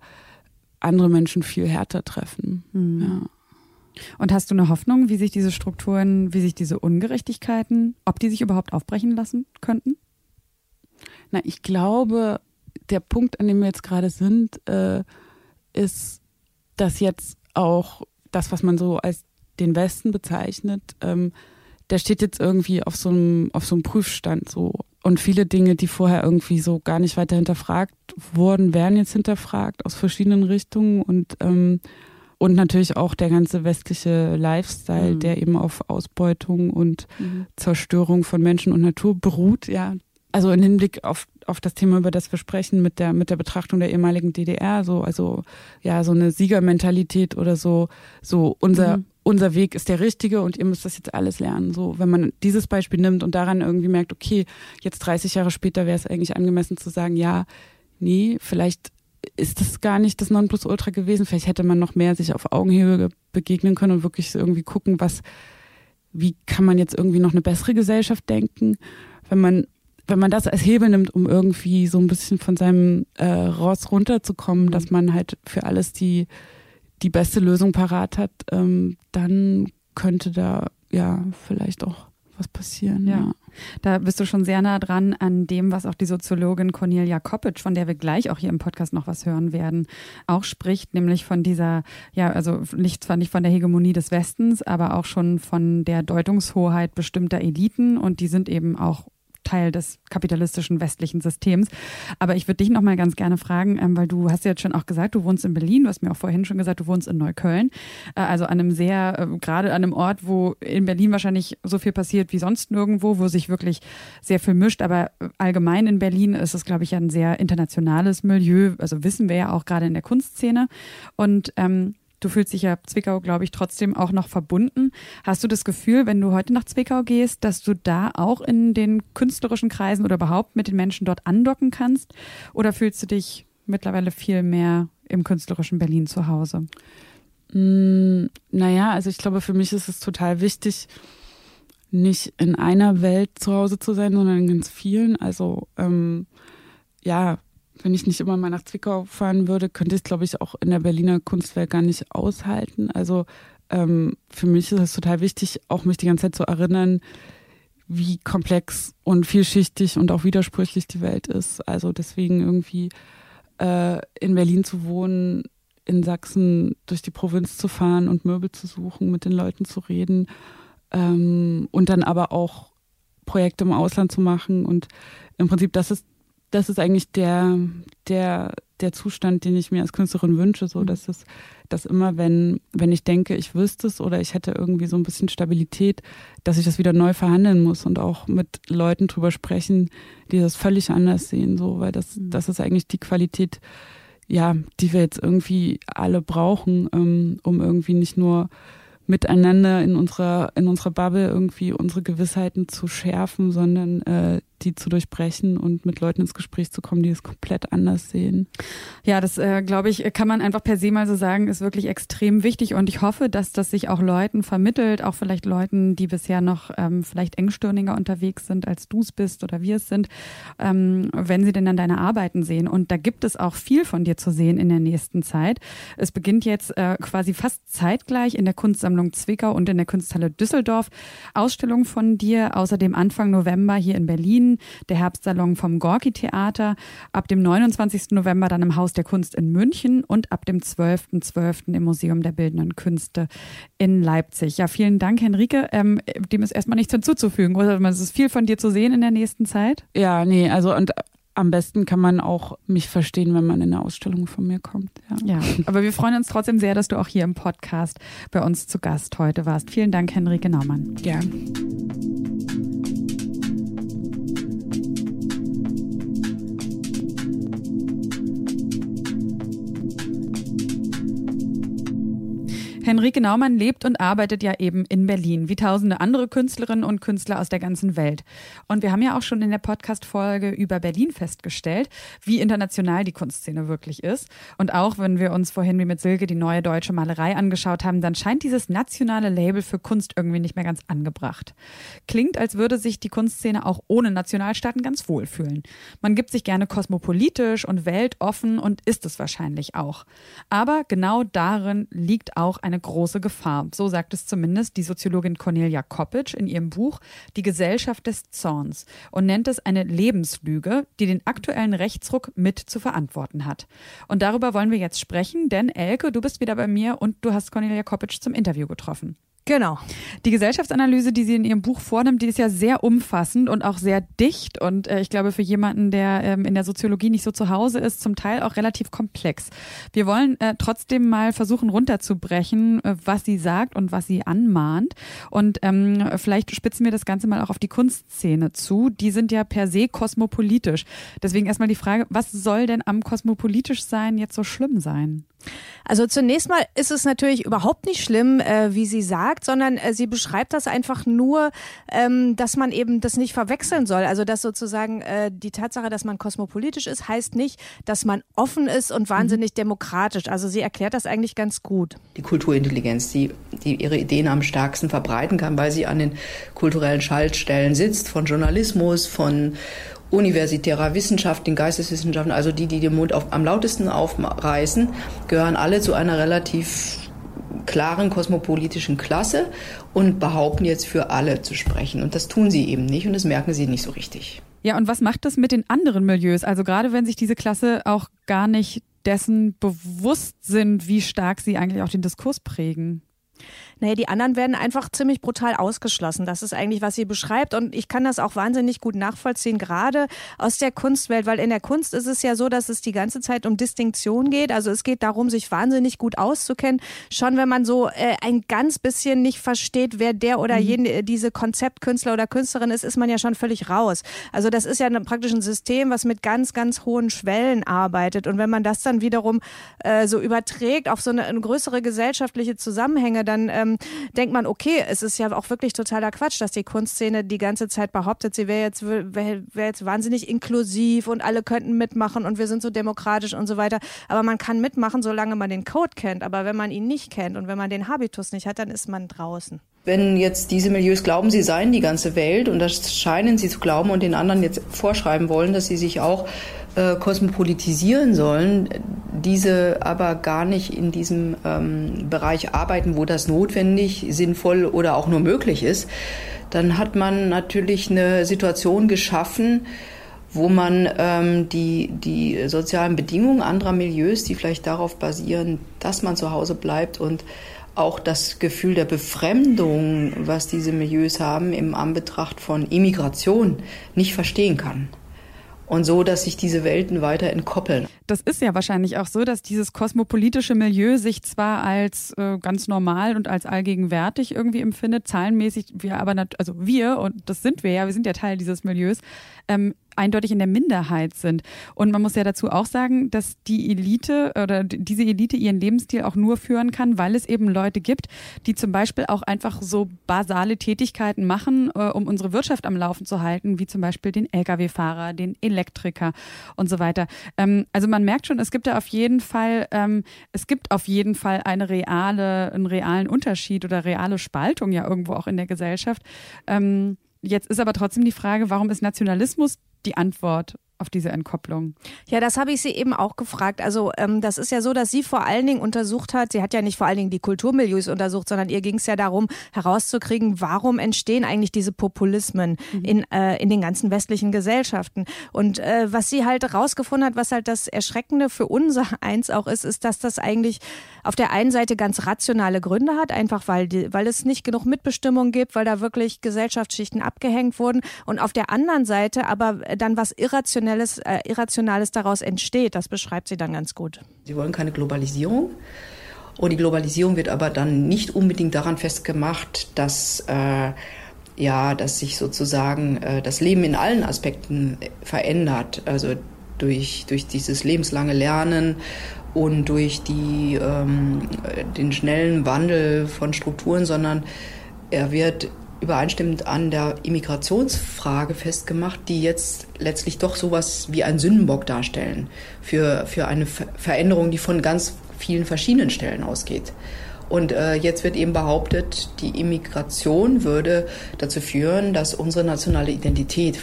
andere Menschen viel härter treffen. Mhm. Ja. Und hast du eine Hoffnung, wie sich diese Strukturen, wie sich diese Ungerechtigkeiten, ob die sich überhaupt aufbrechen lassen könnten? Na, ich glaube, der Punkt, an dem wir jetzt gerade sind, äh, ist, dass jetzt auch das, was man so als den Westen bezeichnet, ähm, der steht jetzt irgendwie auf so einem, auf so einem Prüfstand so. Und viele Dinge, die vorher irgendwie so gar nicht weiter hinterfragt wurden, werden jetzt hinterfragt aus verschiedenen Richtungen und ähm, und natürlich auch der ganze westliche Lifestyle, mhm. der eben auf Ausbeutung und mhm. Zerstörung von Menschen und Natur beruht, ja. Also im Hinblick auf, auf das Thema, über das wir sprechen, mit der, mit der Betrachtung der ehemaligen DDR, so, also, ja, so eine Siegermentalität oder so, so unser, mhm. unser Weg ist der richtige und ihr müsst das jetzt alles lernen. So, wenn man dieses Beispiel nimmt und daran irgendwie merkt, okay, jetzt 30 Jahre später wäre es eigentlich angemessen zu sagen, ja, nee, vielleicht ist das gar nicht das Nonplusultra gewesen. Vielleicht hätte man noch mehr sich auf Augenhöhe begegnen können und wirklich irgendwie gucken, was, wie kann man jetzt irgendwie noch eine bessere Gesellschaft denken, wenn man wenn man das als Hebel nimmt, um irgendwie so ein bisschen von seinem äh, Ross runterzukommen, dass man halt für alles die die beste Lösung parat hat, ähm, dann könnte da ja vielleicht auch was passieren. Ja. ja. Da bist du schon sehr nah dran an dem, was auch die Soziologin Cornelia Koppitsch, von der wir gleich auch hier im Podcast noch was hören werden, auch spricht, nämlich von dieser, ja, also nicht zwar nicht von der Hegemonie des Westens, aber auch schon von der Deutungshoheit bestimmter Eliten und die sind eben auch Teil des kapitalistischen westlichen Systems. Aber ich würde dich noch mal ganz gerne fragen, ähm, weil du hast ja jetzt schon auch gesagt, du wohnst in Berlin, du hast mir auch vorhin schon gesagt, du wohnst in Neukölln, äh, also an einem sehr, äh, gerade an einem Ort, wo in Berlin wahrscheinlich so viel passiert wie sonst nirgendwo, wo sich wirklich sehr viel mischt. Aber allgemein in Berlin ist es, glaube ich, ein sehr internationales Milieu. Also wissen wir ja auch gerade in der Kunstszene. Und ähm, Du fühlst dich ja Zwickau, glaube ich, trotzdem auch noch verbunden. Hast du das Gefühl, wenn du heute nach Zwickau gehst, dass du da auch in den künstlerischen Kreisen oder überhaupt mit den Menschen dort andocken kannst? Oder fühlst du dich mittlerweile viel mehr im künstlerischen Berlin zu Hause? Mm, naja, also ich glaube, für mich ist es total wichtig, nicht in einer Welt zu Hause zu sein, sondern in ganz vielen. Also ähm, ja, wenn ich nicht immer mal nach Zwickau fahren würde, könnte ich es, glaube ich, auch in der Berliner Kunstwelt gar nicht aushalten. Also ähm, für mich ist es total wichtig, auch mich die ganze Zeit zu erinnern, wie komplex und vielschichtig und auch widersprüchlich die Welt ist. Also deswegen irgendwie äh, in Berlin zu wohnen, in Sachsen durch die Provinz zu fahren und Möbel zu suchen, mit den Leuten zu reden ähm, und dann aber auch Projekte im Ausland zu machen. Und im Prinzip, das ist das ist eigentlich der, der, der Zustand, den ich mir als Künstlerin wünsche, so mhm. dass es, dass immer, wenn, wenn ich denke, ich wüsste es oder ich hätte irgendwie so ein bisschen Stabilität, dass ich das wieder neu verhandeln muss und auch mit Leuten drüber sprechen, die das völlig anders sehen, so, weil das, mhm. das ist eigentlich die Qualität, ja, die wir jetzt irgendwie alle brauchen, ähm, um irgendwie nicht nur miteinander in unserer, in unserer Bubble irgendwie unsere Gewissheiten zu schärfen, sondern äh, die zu durchbrechen und mit Leuten ins Gespräch zu kommen, die es komplett anders sehen. Ja, das äh, glaube ich, kann man einfach per se mal so sagen, ist wirklich extrem wichtig und ich hoffe, dass das sich auch Leuten vermittelt, auch vielleicht Leuten, die bisher noch ähm, vielleicht engstirniger unterwegs sind, als du es bist oder wir es sind, ähm, wenn sie denn dann deine Arbeiten sehen. Und da gibt es auch viel von dir zu sehen in der nächsten Zeit. Es beginnt jetzt äh, quasi fast zeitgleich in der Kunstsammlung Zwickau und in der Kunsthalle Düsseldorf Ausstellung von dir. Außerdem Anfang November hier in Berlin der Herbstsalon vom Gorki Theater. Ab dem 29. November dann im Haus der Kunst in München und ab dem 12.12. .12. im Museum der Bildenden Künste in Leipzig. Ja, vielen Dank, Henrike. Ähm, dem ist erstmal nichts hinzuzufügen. Oder es ist viel von dir zu sehen in der nächsten Zeit. Ja, nee, also und am besten kann man auch mich verstehen, wenn man in eine Ausstellung von mir kommt. Ja. ja, aber wir freuen uns trotzdem sehr, dass du auch hier im Podcast bei uns zu Gast heute warst. Vielen Dank, Henrike Naumann. Gern. Henrike Naumann lebt und arbeitet ja eben in Berlin, wie tausende andere Künstlerinnen und Künstler aus der ganzen Welt. Und wir haben ja auch schon in der Podcast-Folge über Berlin festgestellt, wie international die Kunstszene wirklich ist. Und auch wenn wir uns vorhin wie mit Silke die neue deutsche Malerei angeschaut haben, dann scheint dieses nationale Label für Kunst irgendwie nicht mehr ganz angebracht. Klingt, als würde sich die Kunstszene auch ohne Nationalstaaten ganz wohl fühlen. Man gibt sich gerne kosmopolitisch und weltoffen und ist es wahrscheinlich auch. Aber genau darin liegt auch eine eine große Gefahr. So sagt es zumindest die Soziologin Cornelia Koppitsch in ihrem Buch Die Gesellschaft des Zorns und nennt es eine Lebenslüge, die den aktuellen Rechtsruck mit zu verantworten hat. Und darüber wollen wir jetzt sprechen, denn Elke, du bist wieder bei mir und du hast Cornelia Koppitsch zum Interview getroffen. Genau. Die Gesellschaftsanalyse, die sie in ihrem Buch vornimmt, die ist ja sehr umfassend und auch sehr dicht und äh, ich glaube für jemanden, der ähm, in der Soziologie nicht so zu Hause ist, zum Teil auch relativ komplex. Wir wollen äh, trotzdem mal versuchen runterzubrechen, äh, was sie sagt und was sie anmahnt und ähm, vielleicht spitzen wir das Ganze mal auch auf die Kunstszene zu. Die sind ja per se kosmopolitisch. Deswegen erstmal die Frage, was soll denn am kosmopolitisch sein jetzt so schlimm sein? Also zunächst mal ist es natürlich überhaupt nicht schlimm, äh, wie sie sagt, sondern äh, sie beschreibt das einfach nur, ähm, dass man eben das nicht verwechseln soll. Also dass sozusagen äh, die Tatsache, dass man kosmopolitisch ist, heißt nicht, dass man offen ist und wahnsinnig mhm. demokratisch. Also sie erklärt das eigentlich ganz gut. Die Kulturintelligenz, die, die ihre Ideen am stärksten verbreiten kann, weil sie an den kulturellen Schaltstellen sitzt, von Journalismus, von universitärer Wissenschaft, den Geisteswissenschaften, also die, die den Mund auf, am lautesten aufreißen, gehören alle zu einer relativ klaren kosmopolitischen Klasse und behaupten jetzt für alle zu sprechen. Und das tun sie eben nicht und das merken sie nicht so richtig. Ja, und was macht das mit den anderen Milieus? Also gerade wenn sich diese Klasse auch gar nicht dessen bewusst sind, wie stark sie eigentlich auch den Diskurs prägen. Naja, die anderen werden einfach ziemlich brutal ausgeschlossen. Das ist eigentlich, was sie beschreibt. Und ich kann das auch wahnsinnig gut nachvollziehen, gerade aus der Kunstwelt, weil in der Kunst ist es ja so, dass es die ganze Zeit um Distinktion geht. Also es geht darum, sich wahnsinnig gut auszukennen. Schon wenn man so äh, ein ganz bisschen nicht versteht, wer der oder mhm. jene, äh, diese Konzeptkünstler oder Künstlerin ist, ist man ja schon völlig raus. Also das ist ja praktisch ein System, was mit ganz, ganz hohen Schwellen arbeitet. Und wenn man das dann wiederum äh, so überträgt auf so eine, eine größere gesellschaftliche Zusammenhänge, dann ähm, ähm, denkt man, okay, es ist ja auch wirklich totaler Quatsch, dass die Kunstszene die ganze Zeit behauptet, sie wäre jetzt, wär, wär jetzt wahnsinnig inklusiv und alle könnten mitmachen und wir sind so demokratisch und so weiter. Aber man kann mitmachen, solange man den Code kennt. Aber wenn man ihn nicht kennt und wenn man den Habitus nicht hat, dann ist man draußen. Wenn jetzt diese Milieus glauben, sie seien die ganze Welt und das scheinen sie zu glauben und den anderen jetzt vorschreiben wollen, dass sie sich auch äh, kosmopolitisieren sollen, diese aber gar nicht in diesem ähm, Bereich arbeiten, wo das notwendig, sinnvoll oder auch nur möglich ist, dann hat man natürlich eine Situation geschaffen, wo man ähm, die, die sozialen Bedingungen anderer Milieus, die vielleicht darauf basieren, dass man zu Hause bleibt und auch das Gefühl der Befremdung, was diese Milieus haben, im Anbetracht von Immigration nicht verstehen kann und so, dass sich diese Welten weiter entkoppeln. Das ist ja wahrscheinlich auch so, dass dieses kosmopolitische Milieu sich zwar als äh, ganz normal und als allgegenwärtig irgendwie empfindet, zahlenmäßig wir aber, also wir, und das sind wir ja, wir sind ja Teil dieses Milieus, ähm, eindeutig in der Minderheit sind. Und man muss ja dazu auch sagen, dass die Elite oder diese Elite ihren Lebensstil auch nur führen kann, weil es eben Leute gibt, die zum Beispiel auch einfach so basale Tätigkeiten machen, äh, um unsere Wirtschaft am Laufen zu halten, wie zum Beispiel den Lkw-Fahrer, den Elektriker und so weiter. Ähm, also man merkt schon, es gibt da auf jeden Fall, ähm, es gibt auf jeden Fall eine reale, einen realen Unterschied oder reale Spaltung ja irgendwo auch in der Gesellschaft. Ähm, Jetzt ist aber trotzdem die Frage, warum ist Nationalismus die Antwort auf diese Entkopplung? Ja, das habe ich sie eben auch gefragt. Also ähm, das ist ja so, dass sie vor allen Dingen untersucht hat, sie hat ja nicht vor allen Dingen die Kulturmilieus untersucht, sondern ihr ging es ja darum, herauszukriegen, warum entstehen eigentlich diese Populismen mhm. in, äh, in den ganzen westlichen Gesellschaften. Und äh, was sie halt herausgefunden hat, was halt das Erschreckende für unser Eins auch ist, ist, dass das eigentlich auf der einen Seite ganz rationale Gründe hat, einfach weil, die, weil es nicht genug Mitbestimmung gibt, weil da wirklich Gesellschaftsschichten abgehängt wurden. Und auf der anderen Seite aber dann was Irrationelles, äh, Irrationales daraus entsteht. Das beschreibt sie dann ganz gut. Sie wollen keine Globalisierung. Und die Globalisierung wird aber dann nicht unbedingt daran festgemacht, dass, äh, ja, dass sich sozusagen äh, das Leben in allen Aspekten verändert. Also durch, durch dieses lebenslange Lernen und durch die, ähm, den schnellen Wandel von Strukturen, sondern er wird übereinstimmend an der Immigrationsfrage festgemacht, die jetzt letztlich doch sowas wie ein Sündenbock darstellen für, für eine Veränderung, die von ganz vielen verschiedenen Stellen ausgeht. Und äh, jetzt wird eben behauptet, die Immigration würde dazu führen, dass unsere nationale Identität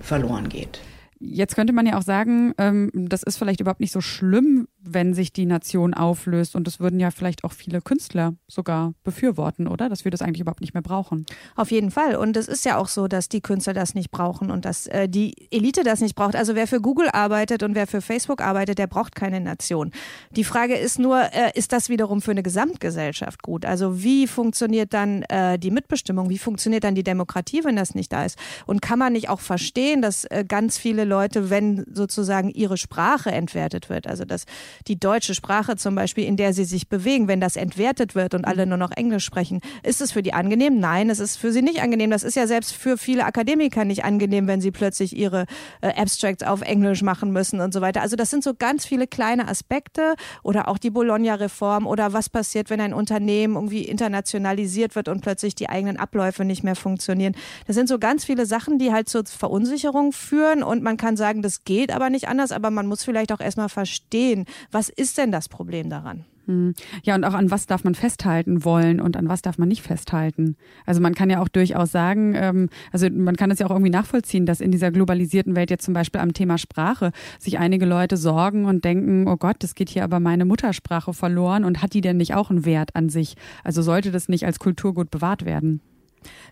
verloren geht. Jetzt könnte man ja auch sagen, ähm, das ist vielleicht überhaupt nicht so schlimm, wenn sich die Nation auflöst. Und das würden ja vielleicht auch viele Künstler sogar befürworten, oder? Dass wir das eigentlich überhaupt nicht mehr brauchen. Auf jeden Fall. Und es ist ja auch so, dass die Künstler das nicht brauchen und dass äh, die Elite das nicht braucht. Also wer für Google arbeitet und wer für Facebook arbeitet, der braucht keine Nation. Die Frage ist nur, äh, ist das wiederum für eine Gesamtgesellschaft gut? Also wie funktioniert dann äh, die Mitbestimmung? Wie funktioniert dann die Demokratie, wenn das nicht da ist? Und kann man nicht auch verstehen, dass äh, ganz viele Leute, wenn sozusagen ihre Sprache entwertet wird, also dass die deutsche Sprache zum Beispiel, in der sie sich bewegen, wenn das entwertet wird und alle nur noch Englisch sprechen, ist es für die angenehm? Nein, es ist für sie nicht angenehm. Das ist ja selbst für viele Akademiker nicht angenehm, wenn sie plötzlich ihre äh, Abstracts auf Englisch machen müssen und so weiter. Also das sind so ganz viele kleine Aspekte oder auch die Bologna-Reform oder was passiert, wenn ein Unternehmen irgendwie internationalisiert wird und plötzlich die eigenen Abläufe nicht mehr funktionieren. Das sind so ganz viele Sachen, die halt zur Verunsicherung führen und man kann sagen, das geht aber nicht anders, aber man muss vielleicht auch erstmal verstehen, was ist denn das Problem daran? Hm. Ja, und auch an was darf man festhalten wollen und an was darf man nicht festhalten. Also man kann ja auch durchaus sagen, ähm, also man kann es ja auch irgendwie nachvollziehen, dass in dieser globalisierten Welt jetzt zum Beispiel am Thema Sprache sich einige Leute sorgen und denken, oh Gott, das geht hier aber meine Muttersprache verloren und hat die denn nicht auch einen Wert an sich? Also sollte das nicht als Kulturgut bewahrt werden?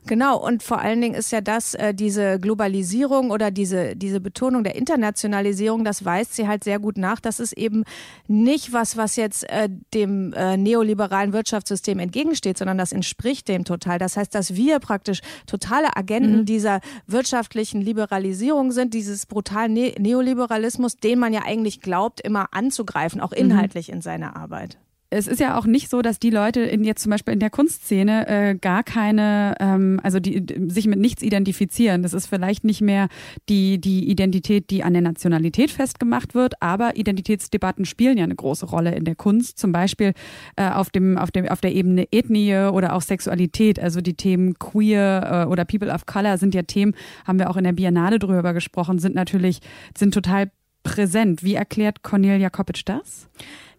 Genau, und vor allen Dingen ist ja das, äh, diese Globalisierung oder diese, diese Betonung der Internationalisierung, das weist sie halt sehr gut nach. Das ist eben nicht was, was jetzt äh, dem äh, neoliberalen Wirtschaftssystem entgegensteht, sondern das entspricht dem total. Das heißt, dass wir praktisch totale Agenten mhm. dieser wirtschaftlichen Liberalisierung sind, dieses brutalen ne Neoliberalismus, den man ja eigentlich glaubt, immer anzugreifen, auch mhm. inhaltlich mhm. in seiner Arbeit es ist ja auch nicht so, dass die Leute in jetzt zum Beispiel in der Kunstszene äh, gar keine, ähm, also die sich mit nichts identifizieren. Das ist vielleicht nicht mehr die die Identität, die an der Nationalität festgemacht wird, aber Identitätsdebatten spielen ja eine große Rolle in der Kunst, zum Beispiel äh, auf dem auf dem auf der Ebene Ethnie oder auch Sexualität. Also die Themen Queer äh, oder People of Color sind ja Themen, haben wir auch in der Biennale drüber gesprochen, sind natürlich sind total präsent. Wie erklärt Cornelia Koppitsch das?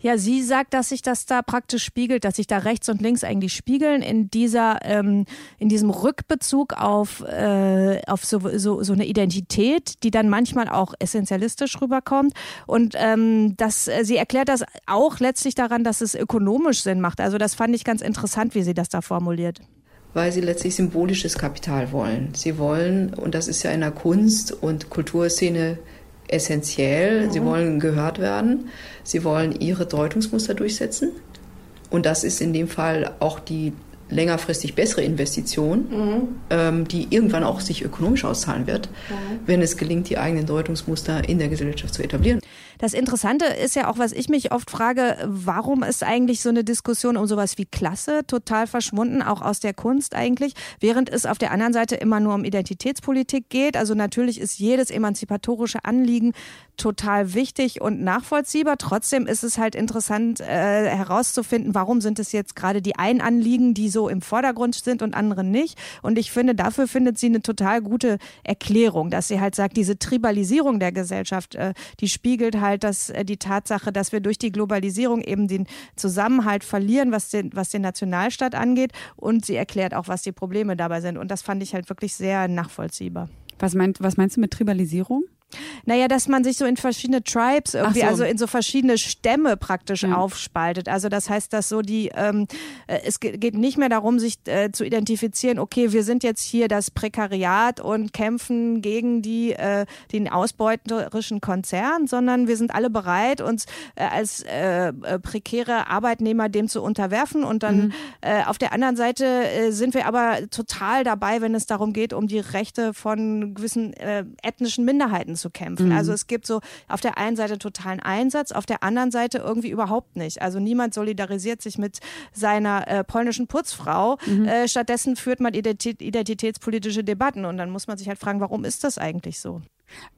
Ja, sie sagt, dass sich das da praktisch spiegelt, dass sich da rechts und links eigentlich spiegeln in dieser, ähm, in diesem Rückbezug auf, äh, auf so, so, so eine Identität, die dann manchmal auch essentialistisch rüberkommt. Und ähm, das, äh, sie erklärt das auch letztlich daran, dass es ökonomisch Sinn macht. Also das fand ich ganz interessant, wie sie das da formuliert weil sie letztlich symbolisches Kapital wollen. Sie wollen, und das ist ja in der Kunst- und Kulturszene essentiell. Mhm. Sie wollen gehört werden. Sie wollen ihre Deutungsmuster durchsetzen. Und das ist in dem Fall auch die längerfristig bessere Investition, mhm. ähm, die irgendwann auch sich ökonomisch auszahlen wird, mhm. wenn es gelingt, die eigenen Deutungsmuster in der Gesellschaft zu etablieren. Das Interessante ist ja auch, was ich mich oft frage, warum ist eigentlich so eine Diskussion um sowas wie Klasse total verschwunden, auch aus der Kunst eigentlich, während es auf der anderen Seite immer nur um Identitätspolitik geht. Also natürlich ist jedes emanzipatorische Anliegen total wichtig und nachvollziehbar. Trotzdem ist es halt interessant äh, herauszufinden, warum sind es jetzt gerade die einen Anliegen, die so im Vordergrund sind und andere nicht. Und ich finde, dafür findet sie eine total gute Erklärung, dass sie halt sagt, diese Tribalisierung der Gesellschaft, äh, die spiegelt halt das, äh, die Tatsache, dass wir durch die Globalisierung eben den Zusammenhalt verlieren, was den, was den Nationalstaat angeht. Und sie erklärt auch, was die Probleme dabei sind. Und das fand ich halt wirklich sehr nachvollziehbar. Was, meint, was meinst du mit Tribalisierung? Naja, dass man sich so in verschiedene Tribes irgendwie, so. also in so verschiedene Stämme praktisch ja. aufspaltet. Also das heißt, dass so die, ähm, äh, es geht nicht mehr darum, sich äh, zu identifizieren, okay, wir sind jetzt hier das Prekariat und kämpfen gegen die, äh, den ausbeuterischen Konzern, sondern wir sind alle bereit, uns äh, als äh, äh prekäre Arbeitnehmer dem zu unterwerfen. Und dann mhm. äh, auf der anderen Seite äh, sind wir aber total dabei, wenn es darum geht, um die Rechte von gewissen äh, ethnischen Minderheiten zu kämpfen. Mhm. Also es gibt so auf der einen Seite totalen Einsatz, auf der anderen Seite irgendwie überhaupt nicht. Also niemand solidarisiert sich mit seiner äh, polnischen Putzfrau. Mhm. Äh, stattdessen führt man identitä identitätspolitische Debatten und dann muss man sich halt fragen, warum ist das eigentlich so?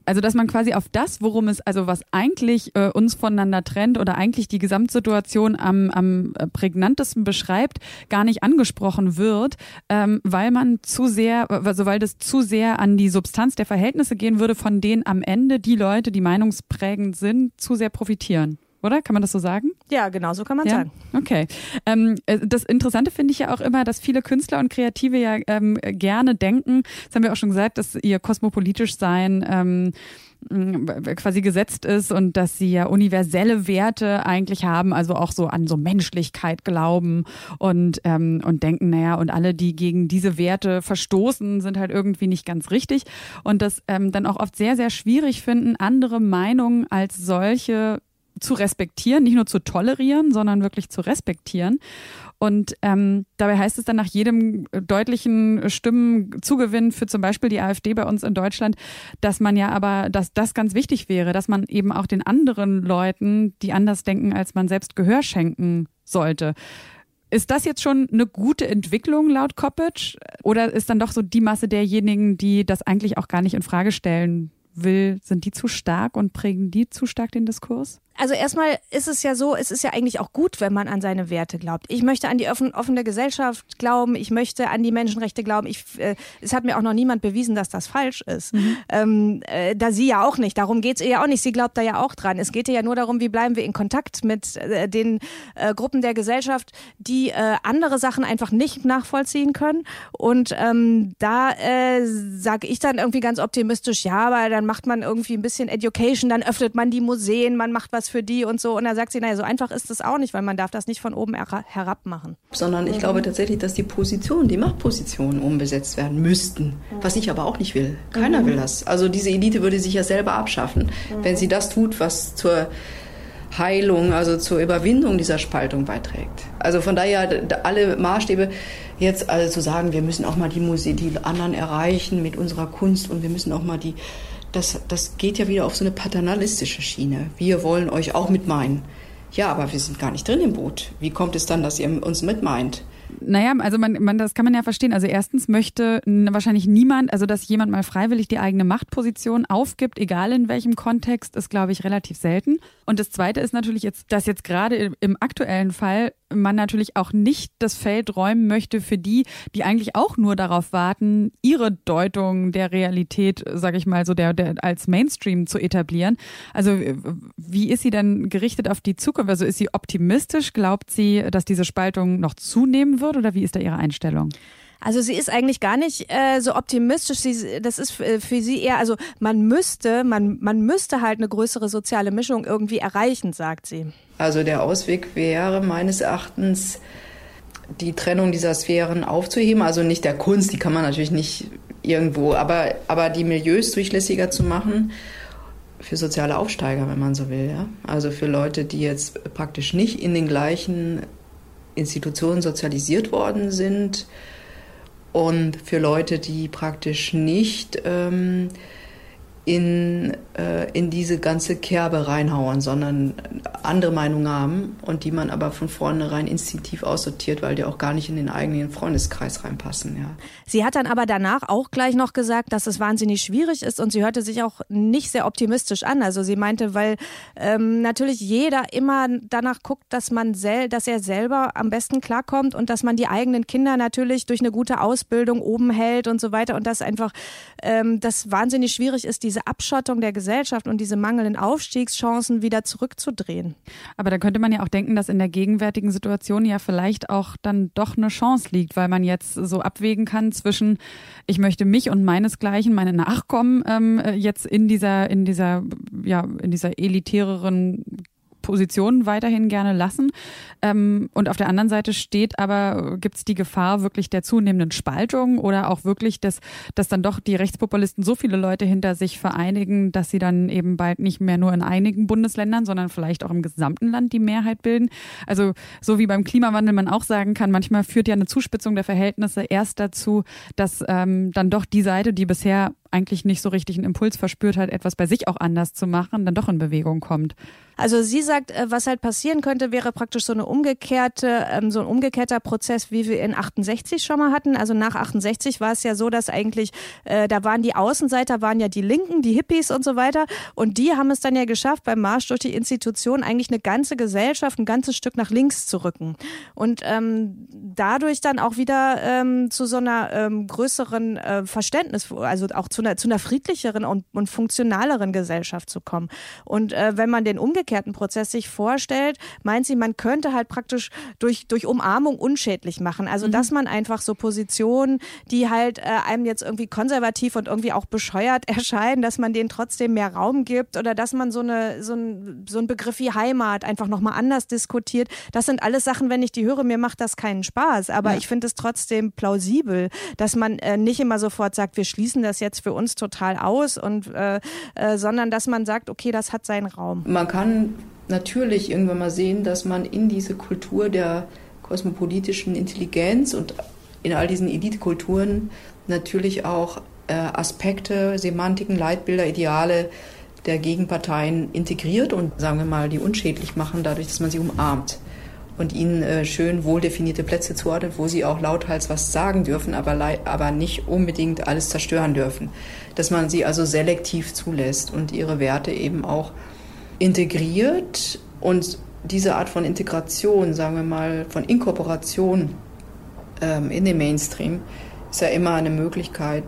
Also, dass man quasi auf das, worum es, also was eigentlich äh, uns voneinander trennt oder eigentlich die Gesamtsituation am, am äh, prägnantesten beschreibt, gar nicht angesprochen wird, ähm, weil man zu sehr, also weil das zu sehr an die Substanz der Verhältnisse gehen würde, von denen am Ende die Leute, die meinungsprägend sind, zu sehr profitieren oder? Kann man das so sagen? Ja, genau so kann man ja? sagen. Okay. Ähm, äh, das Interessante finde ich ja auch immer, dass viele Künstler und Kreative ja ähm, gerne denken, das haben wir auch schon gesagt, dass ihr kosmopolitisch sein ähm, quasi gesetzt ist und dass sie ja universelle Werte eigentlich haben, also auch so an so Menschlichkeit glauben und, ähm, und denken, naja, und alle, die gegen diese Werte verstoßen, sind halt irgendwie nicht ganz richtig und das ähm, dann auch oft sehr, sehr schwierig finden, andere Meinungen als solche zu respektieren, nicht nur zu tolerieren, sondern wirklich zu respektieren. Und ähm, dabei heißt es dann nach jedem deutlichen Stimmenzugewinn für zum Beispiel die AfD bei uns in Deutschland, dass man ja aber, dass das ganz wichtig wäre, dass man eben auch den anderen Leuten, die anders denken als man selbst, Gehör schenken sollte. Ist das jetzt schon eine gute Entwicklung laut Koppitsch? Oder ist dann doch so die Masse derjenigen, die das eigentlich auch gar nicht in Frage stellen will, sind die zu stark und prägen die zu stark den Diskurs? Also erstmal ist es ja so, es ist ja eigentlich auch gut, wenn man an seine Werte glaubt. Ich möchte an die offen, offene Gesellschaft glauben, ich möchte an die Menschenrechte glauben. Ich, äh, es hat mir auch noch niemand bewiesen, dass das falsch ist. Mhm. Ähm, äh, da sie ja auch nicht. Darum geht's ihr ja auch nicht. Sie glaubt da ja auch dran. Es geht ihr ja nur darum, wie bleiben wir in Kontakt mit äh, den äh, Gruppen der Gesellschaft, die äh, andere Sachen einfach nicht nachvollziehen können. Und ähm, da äh, sage ich dann irgendwie ganz optimistisch, ja, aber dann macht man irgendwie ein bisschen Education, dann öffnet man die Museen, man macht was für die und so. Und da sagt sie, naja, so einfach ist es auch nicht, weil man darf das nicht von oben herab machen. Sondern ich glaube tatsächlich, dass die Positionen, die Machtpositionen umbesetzt werden müssten. Was ich aber auch nicht will. Keiner mhm. will das. Also diese Elite würde sich ja selber abschaffen, mhm. wenn sie das tut, was zur Heilung, also zur Überwindung dieser Spaltung beiträgt. Also von daher alle Maßstäbe jetzt also zu sagen, wir müssen auch mal die Museen, die anderen erreichen mit unserer Kunst und wir müssen auch mal die das, das geht ja wieder auf so eine paternalistische Schiene. Wir wollen euch auch mit meinen. Ja, aber wir sind gar nicht drin im Boot. Wie kommt es dann, dass ihr uns mit meint? Naja, also man, man, das kann man ja verstehen. Also erstens möchte wahrscheinlich niemand, also dass jemand mal freiwillig die eigene Machtposition aufgibt, egal in welchem Kontext, ist, glaube ich, relativ selten. Und das Zweite ist natürlich jetzt, dass jetzt gerade im aktuellen Fall man natürlich auch nicht das Feld räumen möchte für die, die eigentlich auch nur darauf warten, ihre Deutung der Realität, sage ich mal so, der, der als Mainstream zu etablieren. Also wie ist sie denn gerichtet auf die Zukunft? Also ist sie optimistisch? Glaubt sie, dass diese Spaltung noch zunehmen wird oder wie ist da ihre Einstellung? Also sie ist eigentlich gar nicht äh, so optimistisch. Sie, das ist für, für sie eher, also man müsste, man, man müsste halt eine größere soziale Mischung irgendwie erreichen, sagt sie. Also der Ausweg wäre meines Erachtens, die Trennung dieser Sphären aufzuheben. Also nicht der Kunst, die kann man natürlich nicht irgendwo, aber, aber die Milieus durchlässiger zu machen für soziale Aufsteiger, wenn man so will. Ja? Also für Leute, die jetzt praktisch nicht in den gleichen Institutionen sozialisiert worden sind und für Leute, die praktisch nicht ähm, in, äh, in diese ganze Kerbe reinhauen, sondern andere Meinungen haben und die man aber von vornherein instinktiv aussortiert, weil die auch gar nicht in den eigenen Freundeskreis reinpassen. Ja. Sie hat dann aber danach auch gleich noch gesagt, dass es wahnsinnig schwierig ist und sie hörte sich auch nicht sehr optimistisch an. Also sie meinte, weil ähm, natürlich jeder immer danach guckt, dass man sel dass er selber am besten klarkommt und dass man die eigenen Kinder natürlich durch eine gute Ausbildung oben hält und so weiter und dass einfach ähm, das wahnsinnig schwierig ist, diese diese Abschottung der Gesellschaft und diese mangelnden Aufstiegschancen wieder zurückzudrehen. Aber da könnte man ja auch denken, dass in der gegenwärtigen Situation ja vielleicht auch dann doch eine Chance liegt, weil man jetzt so abwägen kann zwischen, ich möchte mich und meinesgleichen, meine Nachkommen ähm, jetzt in dieser, in dieser, ja, in dieser elitäreren Positionen weiterhin gerne lassen. Ähm, und auf der anderen Seite steht aber, gibt es die Gefahr wirklich der zunehmenden Spaltung oder auch wirklich, dass, dass dann doch die Rechtspopulisten so viele Leute hinter sich vereinigen, dass sie dann eben bald nicht mehr nur in einigen Bundesländern, sondern vielleicht auch im gesamten Land die Mehrheit bilden. Also so wie beim Klimawandel man auch sagen kann, manchmal führt ja eine Zuspitzung der Verhältnisse erst dazu, dass ähm, dann doch die Seite, die bisher eigentlich nicht so richtig einen Impuls verspürt hat, etwas bei sich auch anders zu machen, dann doch in Bewegung kommt. Also sie sagt, äh, was halt passieren könnte, wäre praktisch so eine umgekehrte, ähm, so ein umgekehrter Prozess, wie wir in 68 schon mal hatten. Also nach 68 war es ja so, dass eigentlich, äh, da waren die Außenseiter, waren ja die Linken, die Hippies und so weiter. Und die haben es dann ja geschafft, beim Marsch durch die Institution eigentlich eine ganze Gesellschaft ein ganzes Stück nach links zu rücken. Und ähm, dadurch dann auch wieder ähm, zu so einer ähm, größeren äh, Verständnis, also auch zu einer, zu einer friedlicheren und, und funktionaleren Gesellschaft zu kommen. Und äh, wenn man den umgekehrten Prozess sich vorstellt, meint sie, man könnte halt praktisch durch, durch Umarmung unschädlich machen. Also, mhm. dass man einfach so Positionen, die halt äh, einem jetzt irgendwie konservativ und irgendwie auch bescheuert erscheinen, dass man denen trotzdem mehr Raum gibt oder dass man so, eine, so, ein, so ein Begriff wie Heimat einfach nochmal anders diskutiert. Das sind alles Sachen, wenn ich die höre, mir macht das keinen Spaß. Aber ja. ich finde es trotzdem plausibel, dass man äh, nicht immer sofort sagt, wir schließen das jetzt für uns total aus und äh, äh, sondern dass man sagt, okay, das hat seinen Raum. Man kann natürlich irgendwann mal sehen, dass man in diese Kultur der kosmopolitischen Intelligenz und in all diesen Elitekulturen natürlich auch äh, Aspekte, Semantiken, Leitbilder, Ideale der Gegenparteien integriert und sagen wir mal, die unschädlich machen, dadurch, dass man sie umarmt und ihnen äh, schön wohldefinierte Plätze zuordnet, wo sie auch lauthals was sagen dürfen, aber, aber nicht unbedingt alles zerstören dürfen. Dass man sie also selektiv zulässt und ihre Werte eben auch integriert und diese Art von Integration, sagen wir mal, von Inkorporation ähm, in den Mainstream, ist ja immer eine Möglichkeit,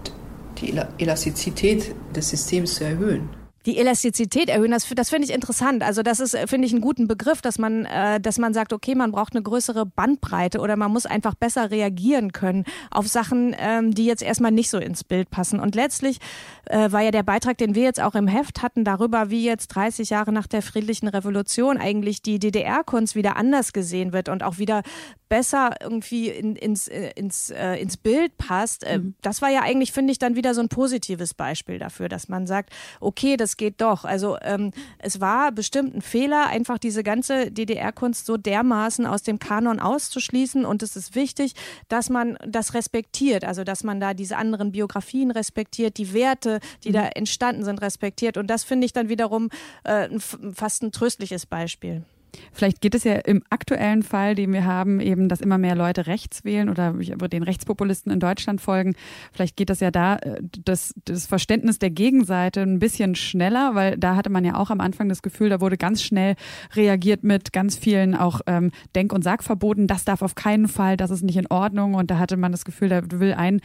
die Elastizität des Systems zu erhöhen die Elastizität erhöhen, das, das finde ich interessant. Also das ist, finde ich, einen guten Begriff, dass man, äh, dass man sagt, okay, man braucht eine größere Bandbreite oder man muss einfach besser reagieren können auf Sachen, ähm, die jetzt erstmal nicht so ins Bild passen. Und letztlich äh, war ja der Beitrag, den wir jetzt auch im Heft hatten, darüber, wie jetzt 30 Jahre nach der friedlichen Revolution eigentlich die DDR-Kunst wieder anders gesehen wird und auch wieder besser irgendwie in, ins, äh, ins, äh, ins Bild passt. Äh, mhm. Das war ja eigentlich, finde ich, dann wieder so ein positives Beispiel dafür, dass man sagt, okay, das geht doch. Also ähm, es war bestimmt ein Fehler, einfach diese ganze DDR-Kunst so dermaßen aus dem Kanon auszuschließen. Und es ist wichtig, dass man das respektiert, also dass man da diese anderen Biografien respektiert, die Werte, die mhm. da entstanden sind, respektiert. Und das finde ich dann wiederum äh, fast ein tröstliches Beispiel. Vielleicht geht es ja im aktuellen Fall, den wir haben, eben, dass immer mehr Leute rechts wählen oder den Rechtspopulisten in Deutschland folgen. Vielleicht geht das ja da, äh, das, das Verständnis der Gegenseite ein bisschen schneller, weil da hatte man ja auch am Anfang das Gefühl, da wurde ganz schnell reagiert mit ganz vielen auch ähm, Denk- und Sagverboten. Das darf auf keinen Fall, das ist nicht in Ordnung. Und da hatte man das Gefühl, da will ein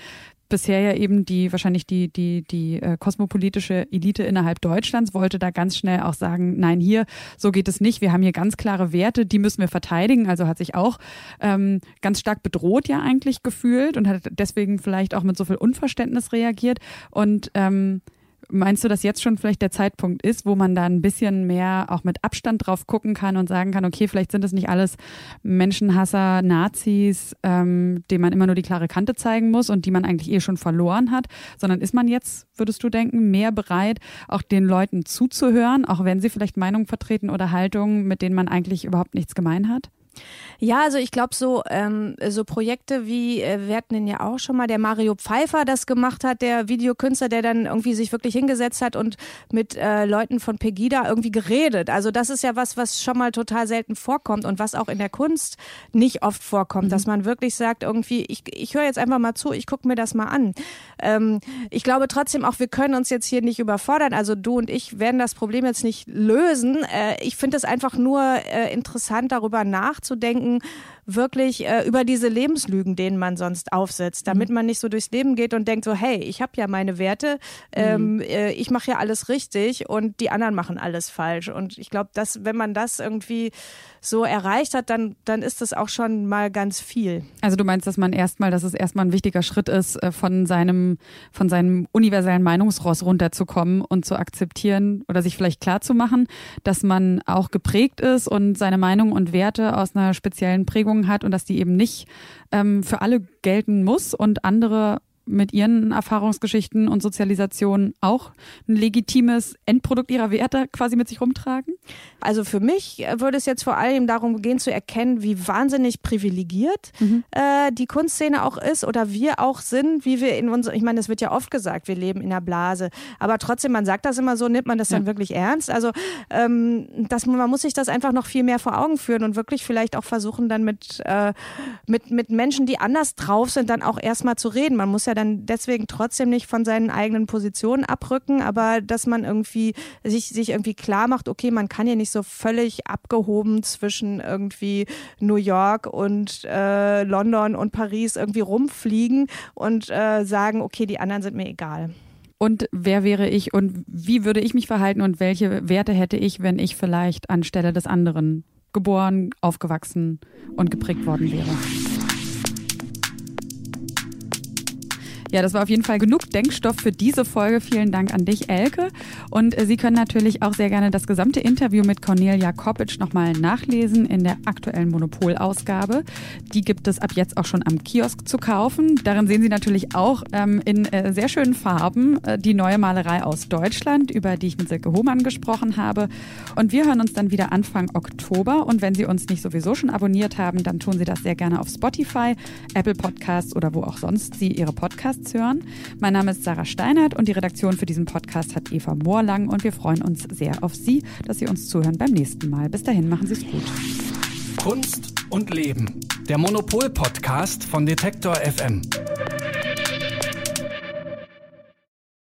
bisher ja eben die wahrscheinlich die die die äh, kosmopolitische Elite innerhalb Deutschlands wollte da ganz schnell auch sagen, nein, hier so geht es nicht. Wir haben hier ganz klare Werte, die müssen wir verteidigen. Also hat sich auch ähm, ganz stark bedroht ja eigentlich gefühlt und hat deswegen vielleicht auch mit so viel Unverständnis reagiert und ähm, Meinst du, dass jetzt schon vielleicht der Zeitpunkt ist, wo man da ein bisschen mehr auch mit Abstand drauf gucken kann und sagen kann, okay, vielleicht sind es nicht alles Menschenhasser, Nazis, ähm, denen man immer nur die klare Kante zeigen muss und die man eigentlich eh schon verloren hat, sondern ist man jetzt, würdest du denken, mehr bereit, auch den Leuten zuzuhören, auch wenn sie vielleicht Meinungen vertreten oder Haltungen, mit denen man eigentlich überhaupt nichts gemein hat? Ja, also ich glaube, so, ähm, so Projekte wie, äh, wir hatten den ja auch schon mal, der Mario Pfeiffer das gemacht hat, der Videokünstler, der dann irgendwie sich wirklich hingesetzt hat und mit äh, Leuten von Pegida irgendwie geredet. Also das ist ja was, was schon mal total selten vorkommt und was auch in der Kunst nicht oft vorkommt, mhm. dass man wirklich sagt, irgendwie, ich, ich höre jetzt einfach mal zu, ich gucke mir das mal an. Ähm, ich glaube trotzdem auch, wir können uns jetzt hier nicht überfordern. Also du und ich werden das Problem jetzt nicht lösen. Äh, ich finde es einfach nur äh, interessant, darüber nachzudenken, nachzudenken, wirklich äh, über diese Lebenslügen, denen man sonst aufsetzt, damit mhm. man nicht so durchs Leben geht und denkt so, hey, ich habe ja meine Werte, ähm, mhm. äh, ich mache ja alles richtig und die anderen machen alles falsch. Und ich glaube, dass wenn man das irgendwie so erreicht hat, dann, dann ist das auch schon mal ganz viel. Also du meinst, dass man erstmal, dass es erstmal ein wichtiger Schritt ist, äh, von seinem, von seinem universellen Meinungsross runterzukommen und zu akzeptieren oder sich vielleicht klar zu machen, dass man auch geprägt ist und seine Meinung und Werte aus einer speziellen Prägung hat und dass die eben nicht ähm, für alle gelten muss und andere mit ihren Erfahrungsgeschichten und Sozialisation auch ein legitimes Endprodukt ihrer Werte quasi mit sich rumtragen? Also für mich würde es jetzt vor allem darum gehen zu erkennen, wie wahnsinnig privilegiert mhm. äh, die Kunstszene auch ist oder wir auch sind, wie wir in uns, ich meine, es wird ja oft gesagt, wir leben in einer Blase, aber trotzdem, man sagt das immer so, nimmt man das ja. dann wirklich ernst? Also ähm, das, man muss sich das einfach noch viel mehr vor Augen führen und wirklich vielleicht auch versuchen, dann mit, äh, mit, mit Menschen, die anders drauf sind, dann auch erstmal zu reden. Man muss ja dann deswegen trotzdem nicht von seinen eigenen Positionen abrücken, aber dass man irgendwie sich, sich irgendwie klar macht, okay, man kann ja nicht so völlig abgehoben zwischen irgendwie New York und äh, London und Paris irgendwie rumfliegen und äh, sagen, okay, die anderen sind mir egal. Und wer wäre ich und wie würde ich mich verhalten und welche Werte hätte ich, wenn ich vielleicht anstelle des anderen geboren, aufgewachsen und geprägt worden wäre? Ja, das war auf jeden Fall genug Denkstoff für diese Folge. Vielen Dank an dich, Elke. Und äh, Sie können natürlich auch sehr gerne das gesamte Interview mit Cornelia Kopic nochmal nachlesen in der aktuellen Monopol-Ausgabe. Die gibt es ab jetzt auch schon am Kiosk zu kaufen. Darin sehen Sie natürlich auch ähm, in äh, sehr schönen Farben äh, die neue Malerei aus Deutschland, über die ich mit Silke Hohmann gesprochen habe. Und wir hören uns dann wieder Anfang Oktober. Und wenn Sie uns nicht sowieso schon abonniert haben, dann tun Sie das sehr gerne auf Spotify, Apple Podcasts oder wo auch sonst Sie Ihre Podcasts Podcasts hören. Mein Name ist Sarah Steinert und die Redaktion für diesen Podcast hat Eva Moorlang und wir freuen uns sehr auf Sie, dass Sie uns zuhören beim nächsten Mal. Bis dahin, machen Sie es gut. Kunst und Leben. Der Monopol-Podcast von Detektor FM.